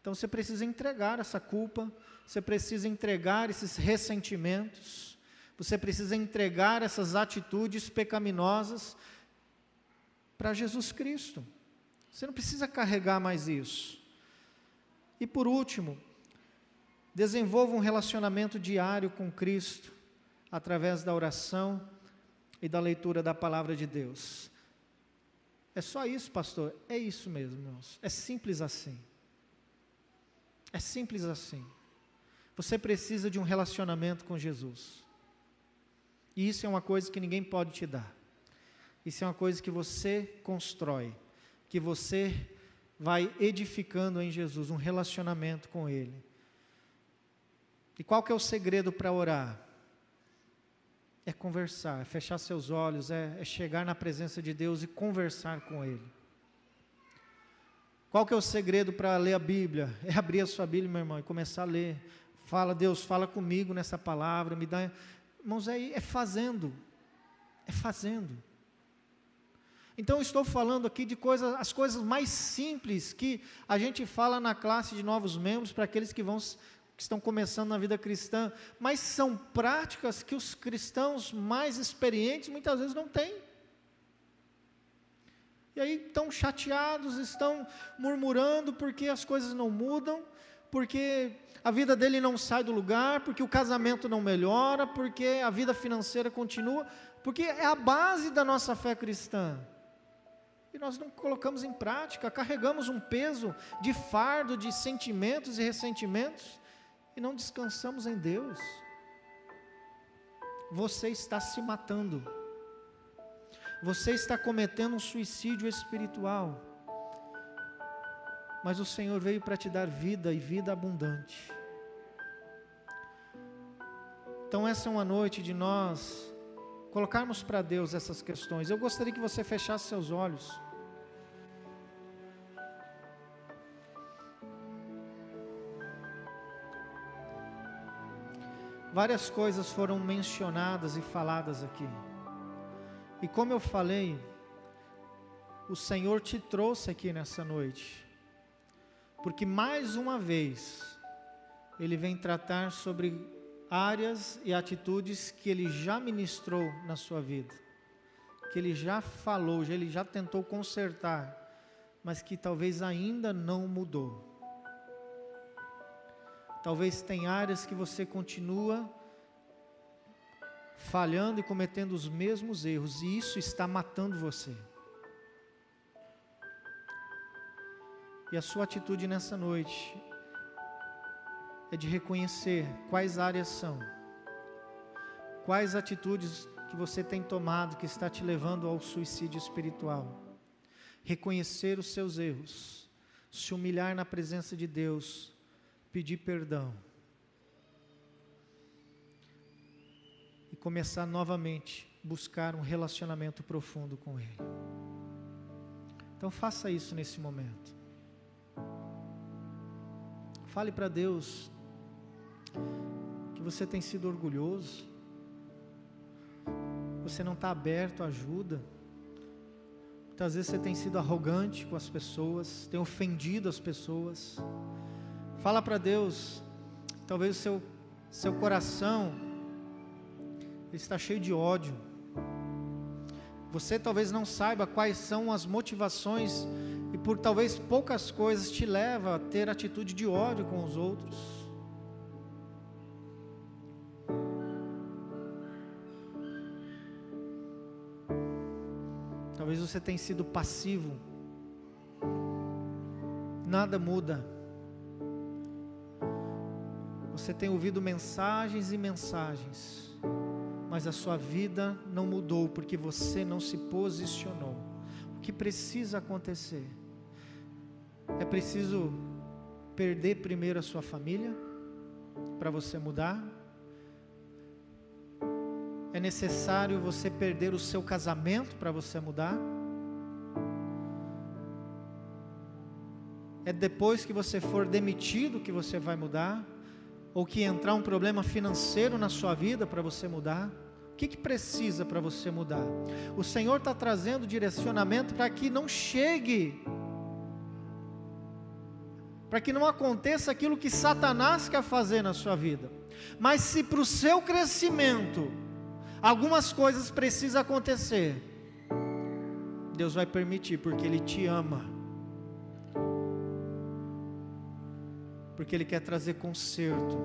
Então você precisa entregar essa culpa, você precisa entregar esses ressentimentos você precisa entregar essas atitudes pecaminosas para Jesus Cristo. Você não precisa carregar mais isso. E por último, desenvolva um relacionamento diário com Cristo através da oração e da leitura da palavra de Deus. É só isso, pastor? É isso mesmo, irmãos. É simples assim. É simples assim. Você precisa de um relacionamento com Jesus. E isso é uma coisa que ninguém pode te dar. Isso é uma coisa que você constrói, que você vai edificando em Jesus, um relacionamento com Ele. E qual que é o segredo para orar? É conversar, é fechar seus olhos, é, é, chegar na presença de Deus e conversar com Ele. Qual que é o segredo para ler a Bíblia? É abrir a sua Bíblia, meu irmão, e começar a ler. Fala, Deus, fala comigo nessa palavra, me dá Irmãos, é, é fazendo. É fazendo. Então, estou falando aqui de coisas, as coisas mais simples que a gente fala na classe de novos membros para aqueles que vão que estão começando na vida cristã, mas são práticas que os cristãos mais experientes muitas vezes não têm. E aí estão chateados, estão murmurando porque as coisas não mudam, porque a vida dele não sai do lugar, porque o casamento não melhora, porque a vida financeira continua, porque é a base da nossa fé cristã. E nós não colocamos em prática, carregamos um peso de fardo, de sentimentos e ressentimentos, e não descansamos em Deus. Você está se matando, você está cometendo um suicídio espiritual mas o Senhor veio para te dar vida e vida abundante. Então, essa é uma noite de nós colocarmos para Deus essas questões. Eu gostaria que você fechasse seus olhos. Várias coisas foram mencionadas e faladas aqui. E como eu falei, o Senhor te trouxe aqui nessa noite porque mais uma vez Ele vem tratar sobre áreas e atitudes que ele já ministrou na sua vida, que ele já falou, ele já tentou consertar, mas que talvez ainda não mudou. Talvez tem áreas que você continua falhando e cometendo os mesmos erros, e isso está matando você. E a sua atitude nessa noite é de reconhecer quais áreas são, quais atitudes que você tem tomado que está te levando ao suicídio espiritual. Reconhecer os seus erros, se humilhar na presença de Deus, pedir perdão e começar novamente buscar um relacionamento profundo com Ele. Então faça isso nesse momento. Fale para Deus que você tem sido orgulhoso, você não está aberto à ajuda, muitas vezes você tem sido arrogante com as pessoas, tem ofendido as pessoas. Fala para Deus, talvez o seu, seu coração está cheio de ódio. Você talvez não saiba quais são as motivações e por talvez poucas coisas te leva a ter atitude de ódio com os outros. Talvez você tenha sido passivo. Nada muda. Você tem ouvido mensagens e mensagens, mas a sua vida não mudou porque você não se posicionou. O que precisa acontecer? É preciso perder primeiro a sua família para você mudar? É necessário você perder o seu casamento para você mudar? É depois que você for demitido que você vai mudar? Ou que entrar um problema financeiro na sua vida para você mudar? O que, que precisa para você mudar? O Senhor está trazendo direcionamento para que não chegue, para que não aconteça aquilo que Satanás quer fazer na sua vida. Mas se para o seu crescimento, algumas coisas precisam acontecer. Deus vai permitir, porque Ele te ama. Porque Ele quer trazer conserto.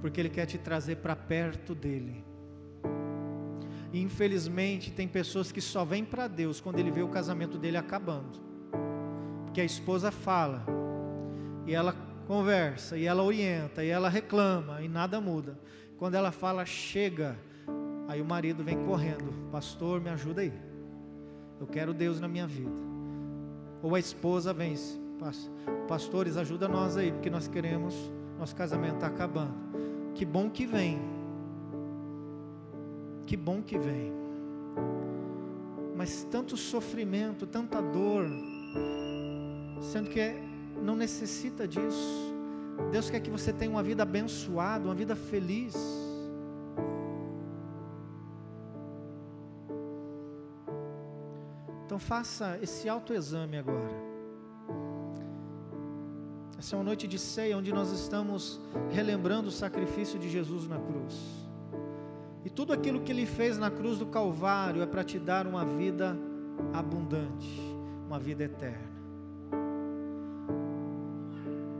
Porque Ele quer te trazer para perto dEle. E infelizmente tem pessoas que só vêm para Deus quando Ele vê o casamento dele acabando. Porque a esposa fala, e ela conversa, e ela orienta, e ela reclama, e nada muda. Quando ela fala, chega Aí o marido vem correndo: Pastor, me ajuda aí. Eu quero Deus na minha vida. Ou a esposa vem: Pastores, ajuda nós aí, porque nós queremos, nosso casamento está acabando. Que bom que vem. Que bom que vem. Mas tanto sofrimento, tanta dor, sendo que não necessita disso. Deus quer que você tenha uma vida abençoada, uma vida feliz. Então faça esse autoexame agora. Essa é uma noite de ceia onde nós estamos relembrando o sacrifício de Jesus na cruz. E tudo aquilo que ele fez na cruz do Calvário é para te dar uma vida abundante, uma vida eterna.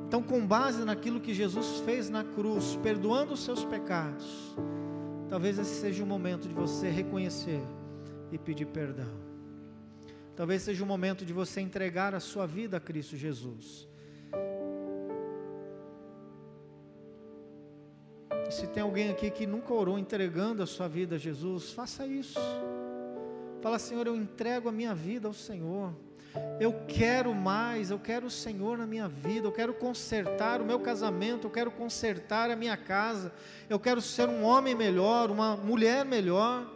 Então, com base naquilo que Jesus fez na cruz, perdoando os seus pecados, talvez esse seja o momento de você reconhecer e pedir perdão. Talvez seja o momento de você entregar a sua vida a Cristo Jesus. E se tem alguém aqui que nunca orou entregando a sua vida a Jesus, faça isso. Fala, Senhor, eu entrego a minha vida ao Senhor. Eu quero mais, eu quero o Senhor na minha vida, eu quero consertar o meu casamento, eu quero consertar a minha casa, eu quero ser um homem melhor, uma mulher melhor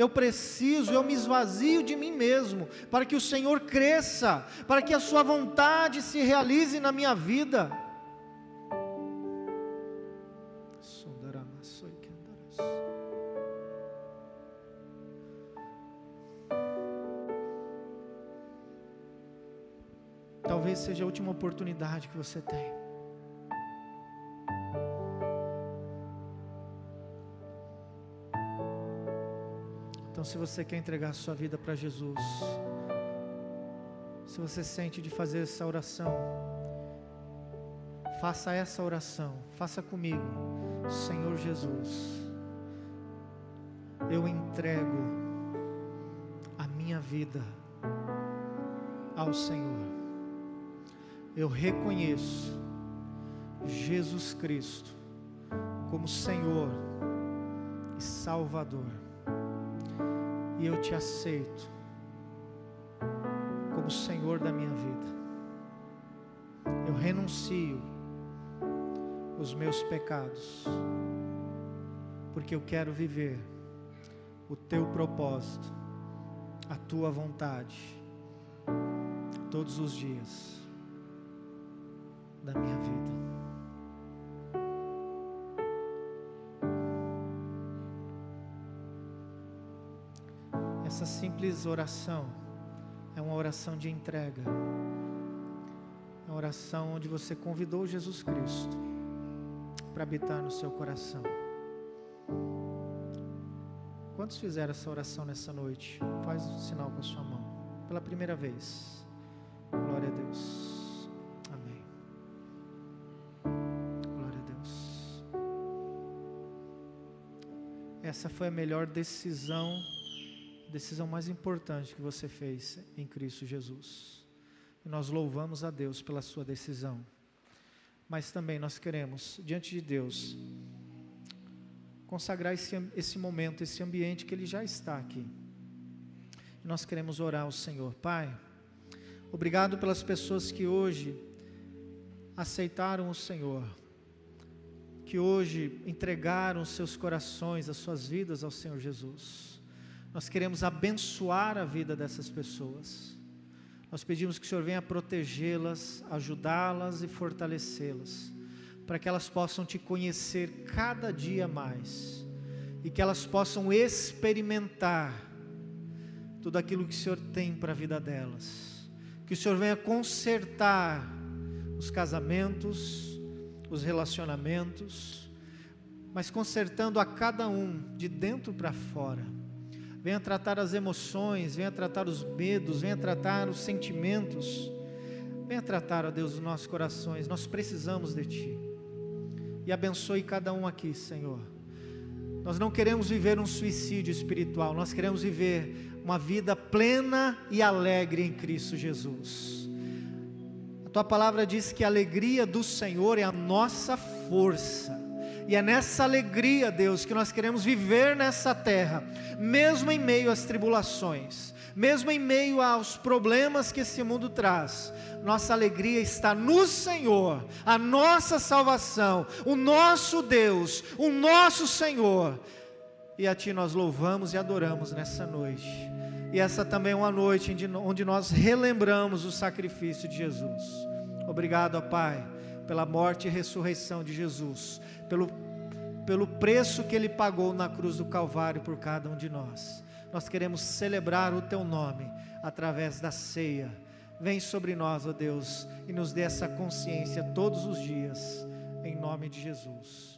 eu preciso, eu me esvazio de mim mesmo, para que o Senhor cresça, para que a Sua vontade se realize na minha vida. talvez seja a última oportunidade que você tem. Então, se você quer entregar sua vida para Jesus, se você sente de fazer essa oração, faça essa oração, faça comigo, Senhor Jesus, eu entrego a minha vida ao Senhor. Eu reconheço Jesus Cristo como Senhor e Salvador. E eu te aceito como Senhor da minha vida. Eu renuncio os meus pecados, porque eu quero viver o teu propósito, a tua vontade, todos os dias da minha vida. Essa simples oração é uma oração de entrega. É uma oração onde você convidou Jesus Cristo para habitar no seu coração. Quantos fizeram essa oração nessa noite? Faz um sinal com a sua mão. Pela primeira vez. Essa foi a melhor decisão decisão mais importante que você fez em Cristo Jesus. E nós louvamos a Deus pela sua decisão. Mas também nós queremos, diante de Deus, consagrar esse, esse momento, esse ambiente que Ele já está aqui. E nós queremos orar ao Senhor. Pai, obrigado pelas pessoas que hoje aceitaram o Senhor, que hoje entregaram seus corações, as suas vidas ao Senhor Jesus. Nós queremos abençoar a vida dessas pessoas. Nós pedimos que o Senhor venha protegê-las, ajudá-las e fortalecê-las, para que elas possam te conhecer cada dia mais e que elas possam experimentar tudo aquilo que o Senhor tem para a vida delas. Que o Senhor venha consertar os casamentos, os relacionamentos, mas consertando a cada um de dentro para fora venha tratar as emoções, venha tratar os medos, venha tratar os sentimentos, venha tratar, ó Deus, os nossos corações. Nós precisamos de Ti. E abençoe cada um aqui, Senhor. Nós não queremos viver um suicídio espiritual, nós queremos viver uma vida plena e alegre em Cristo Jesus. A tua palavra diz que a alegria do Senhor é a nossa força. E é nessa alegria, Deus, que nós queremos viver nessa terra, mesmo em meio às tribulações, mesmo em meio aos problemas que esse mundo traz. Nossa alegria está no Senhor, a nossa salvação, o nosso Deus, o nosso Senhor. E a Ti nós louvamos e adoramos nessa noite. E essa também é uma noite onde nós relembramos o sacrifício de Jesus. Obrigado, Pai, pela morte e ressurreição de Jesus pelo, pelo preço que Ele pagou na cruz do Calvário por cada um de nós. Nós queremos celebrar o Teu nome através da ceia. Vem sobre nós, ó Deus, e nos dê essa consciência todos os dias, em nome de Jesus.